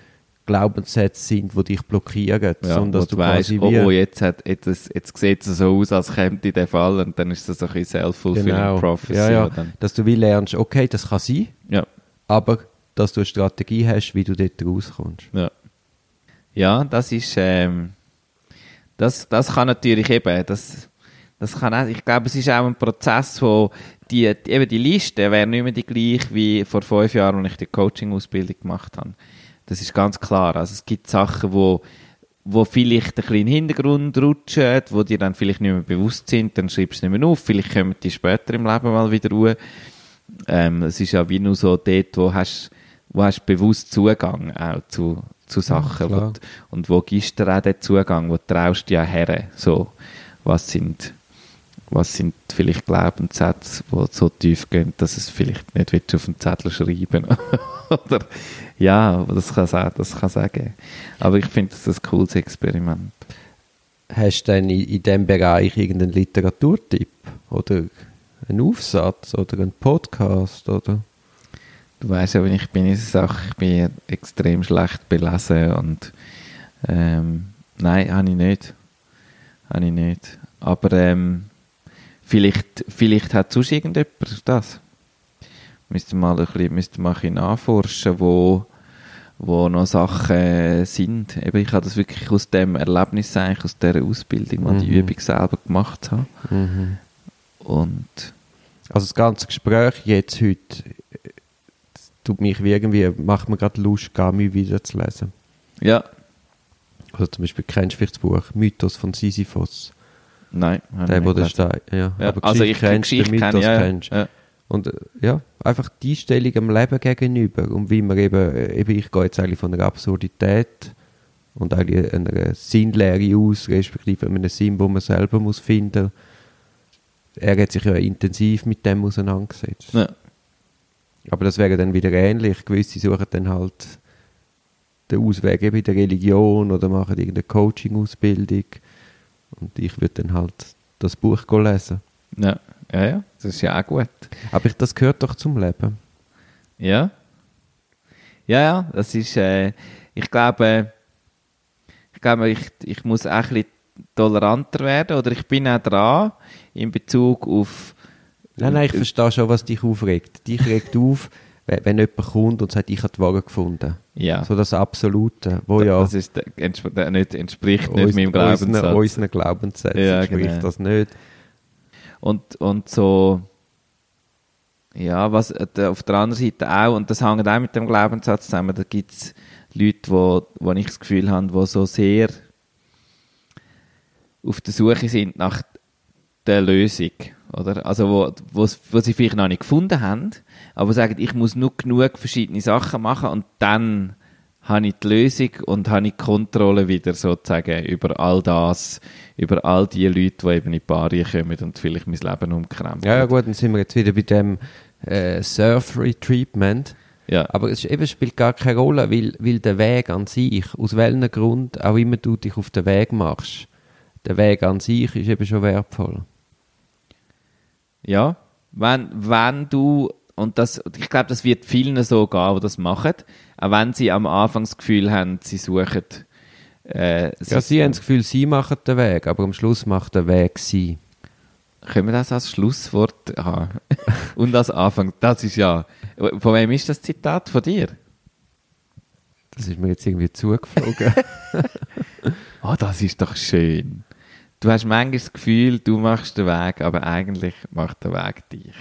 Speaker 1: Glaubenssätze sind, die dich blockieren,
Speaker 2: Ja,
Speaker 1: sondern dass du
Speaker 2: du weißt, oh,
Speaker 1: wie...
Speaker 2: oh, jetzt, hat, jetzt, jetzt sieht es so aus, als käme der Fall und dann ist das ein bisschen self-fulfilling
Speaker 1: genau,
Speaker 2: prophecy.
Speaker 1: ja, ja, dass du wie lernst, okay, das kann sein,
Speaker 2: ja,
Speaker 1: aber dass du eine Strategie hast, wie du dort rauskommst.
Speaker 2: ja. ja, das ist, ähm, das, das kann natürlich eben, das, das kann auch, ich glaube, es ist auch ein Prozess, wo die, die, eben die Liste wäre nicht mehr die gleiche wie vor fünf Jahren, als ich die Coaching-Ausbildung gemacht habe. Das ist ganz klar. Also es gibt Sachen, wo wo vielleicht ein bisschen in den Hintergrund rutschen, wo dir dann vielleicht nicht mehr bewusst sind, dann schreibst du es nicht mehr auf, vielleicht kommen die später im Leben mal wieder ruhe. Ähm, es ist ja wie nur so dort, wo hast, wo hast bewusst Zugang auch zu, zu Sachen.
Speaker 1: klar.
Speaker 2: wo, und wo gibst du auch den Zugang, wo traust du ja her, so, was sind, was sind vielleicht Glaubenssätze, die so tief gehen, dass es vielleicht nicht willst auf den Zettel schreiben oder ja, das kann sagen, das kann sagen. Aber ich finde das ein cooles Experiment.
Speaker 1: Hast du denn in, in diesem Bereich irgendeinen Literaturtipp? Oder einen Aufsatz? Oder einen Podcast? Oder?
Speaker 2: Du weißt ja, wenn ich bin in dieser Sache, ich bin extrem schlecht belesen und ähm, nein, habe ich nicht. Habe ich nicht. Aber ähm, vielleicht, vielleicht hat sonst irgendjemand das. Müsste mal ein bisschen, müsste mal ein bisschen nachforschen, wo, wo noch Sachen sind. Eben, ich habe das wirklich aus dem Erlebnis eigentlich, aus dieser Ausbildung, mal die
Speaker 1: Mhm.
Speaker 2: Übung selber gemacht habe. Und
Speaker 1: Also das ganze Gespräch jetzt heute tut mich wie irgendwie, macht mir gerade Lust, Gami wieder zu lesen.
Speaker 2: ja,
Speaker 1: Also zum Beispiel kennst du vielleicht das Buch Mythos von Sisyphos.
Speaker 2: nein.
Speaker 1: Der, wo der. Stein, ja.
Speaker 2: Ja,
Speaker 1: Aber
Speaker 2: also ich
Speaker 1: kennst,
Speaker 2: Geschichte
Speaker 1: den
Speaker 2: kenne
Speaker 1: Mythos
Speaker 2: ich, ja,
Speaker 1: kennst.
Speaker 2: ja.
Speaker 1: Und äh, ja, einfach die Einstellung am Leben gegenüber und wie man eben, äh, eben ich gehe jetzt eigentlich von einer Absurdität und eigentlich einer Sinnlehre aus, respektive einem Sinn, wo man selber muss finden. Er hat sich ja intensiv mit dem auseinandergesetzt.
Speaker 2: Ja.
Speaker 1: Aber das wäre dann wieder ähnlich. Gewisse suchen dann halt den Ausweg eben in der Religion oder machen irgendeine Coaching-Ausbildung. Und ich würde dann halt das Buch lesen.
Speaker 2: Ja, ja, ja, das ist ja auch gut.
Speaker 1: Aber ich, das gehört doch zum Leben.
Speaker 2: Ja. Ja, ja, das ist, äh, ich glaube, ich glaube, ich, ich muss auch ein bisschen toleranter werden, oder ich bin auch dran, in Bezug auf,
Speaker 1: Nein, nein, ich verstehe schon, was dich aufregt. Dich regt auf, wenn, wenn jemand kommt und sagt, ich habe die Waage gefunden.
Speaker 2: ja,
Speaker 1: So das Absolute, wo ja
Speaker 2: das ist, entsp nicht, entspricht nicht
Speaker 1: uns-
Speaker 2: meinem
Speaker 1: unseren,
Speaker 2: Glaubenssatz.
Speaker 1: unseren Glaubenssätzen
Speaker 2: Ja,
Speaker 1: entspricht
Speaker 2: genau.
Speaker 1: das nicht.
Speaker 2: Und, und so, ja, was auf der anderen Seite auch, und das hängt auch mit dem Glaubenssatz zusammen, da gibt es Leute, wo, wo ich das Gefühl habe, die so sehr auf der Suche sind nach der Lösung, oder? Also wo, wo, wo sie vielleicht noch nicht gefunden haben, aber sagen, ich muss nur genug verschiedene Sachen machen und dann habe ich die Lösung und habe ich die Kontrolle wieder sozusagen über all das, über all die Leute, die eben in die Paare kommen und vielleicht mein Leben umkrempeln.
Speaker 1: Ja, ja gut, dann sind wir jetzt wieder bei dem äh, Surf-Retreatment.
Speaker 2: Ja.
Speaker 1: Aber es eben spielt gar keine Rolle, weil, weil der Weg an sich, aus welchem Grund auch immer du dich auf den Weg machst, der Weg an sich ist eben schon wertvoll.
Speaker 2: Ja, wenn, wenn du, und das, ich glaube, das wird vielen so gehen, die das machen, auch wenn sie am Anfang das Gefühl haben, sie suchen, äh,
Speaker 1: Ja, sie haben das Gefühl, sie machen den Weg, aber am Schluss macht der Weg sie.
Speaker 2: Können wir das als Schlusswort haben? Und als Anfang, das ist ja, von wem ist das Zitat? Von dir?
Speaker 1: Das ist mir jetzt irgendwie zugeflogen.
Speaker 2: Oh, das ist doch schön. Du hast manchmal das Gefühl, du machst den Weg, aber eigentlich macht der Weg dich.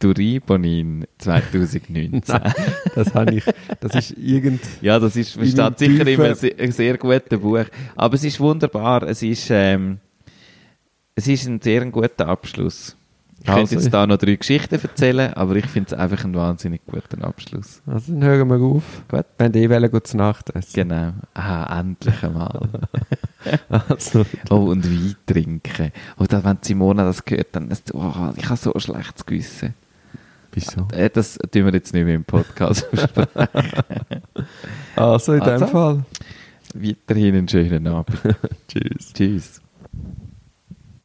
Speaker 2: Bonin 2019.
Speaker 1: das habe ich, das ist irgend...
Speaker 2: Ja, das ist,
Speaker 1: In
Speaker 2: steht
Speaker 1: meinem
Speaker 2: sicher
Speaker 1: tiefen-
Speaker 2: in einem sehr, ein sehr gutes Buch. Aber es ist wunderbar. Es ist, ähm, es ist ein sehr guter Abschluss. Ich
Speaker 1: Also,
Speaker 2: könnte jetzt da noch drei Geschichten erzählen, aber ich finde es einfach einen wahnsinnig guten Abschluss.
Speaker 1: Also dann hören wir auf.
Speaker 2: Gut.
Speaker 1: Wenn die wollen, gut zu Nacht essen.
Speaker 2: Genau. Ah, endlich einmal.
Speaker 1: Also,
Speaker 2: oh, und Wein trinken. Und dann, wenn Simona das hört, dann ist oh, ich habe so ein schlechtes Gewissen.
Speaker 1: Wieso?
Speaker 2: Äh, Das tun wir jetzt nicht mehr im Podcast.
Speaker 1: Also in
Speaker 2: Also.
Speaker 1: dem Fall.
Speaker 2: Weiterhin einen schönen Abend.
Speaker 1: Tschüss.
Speaker 2: Tschüss.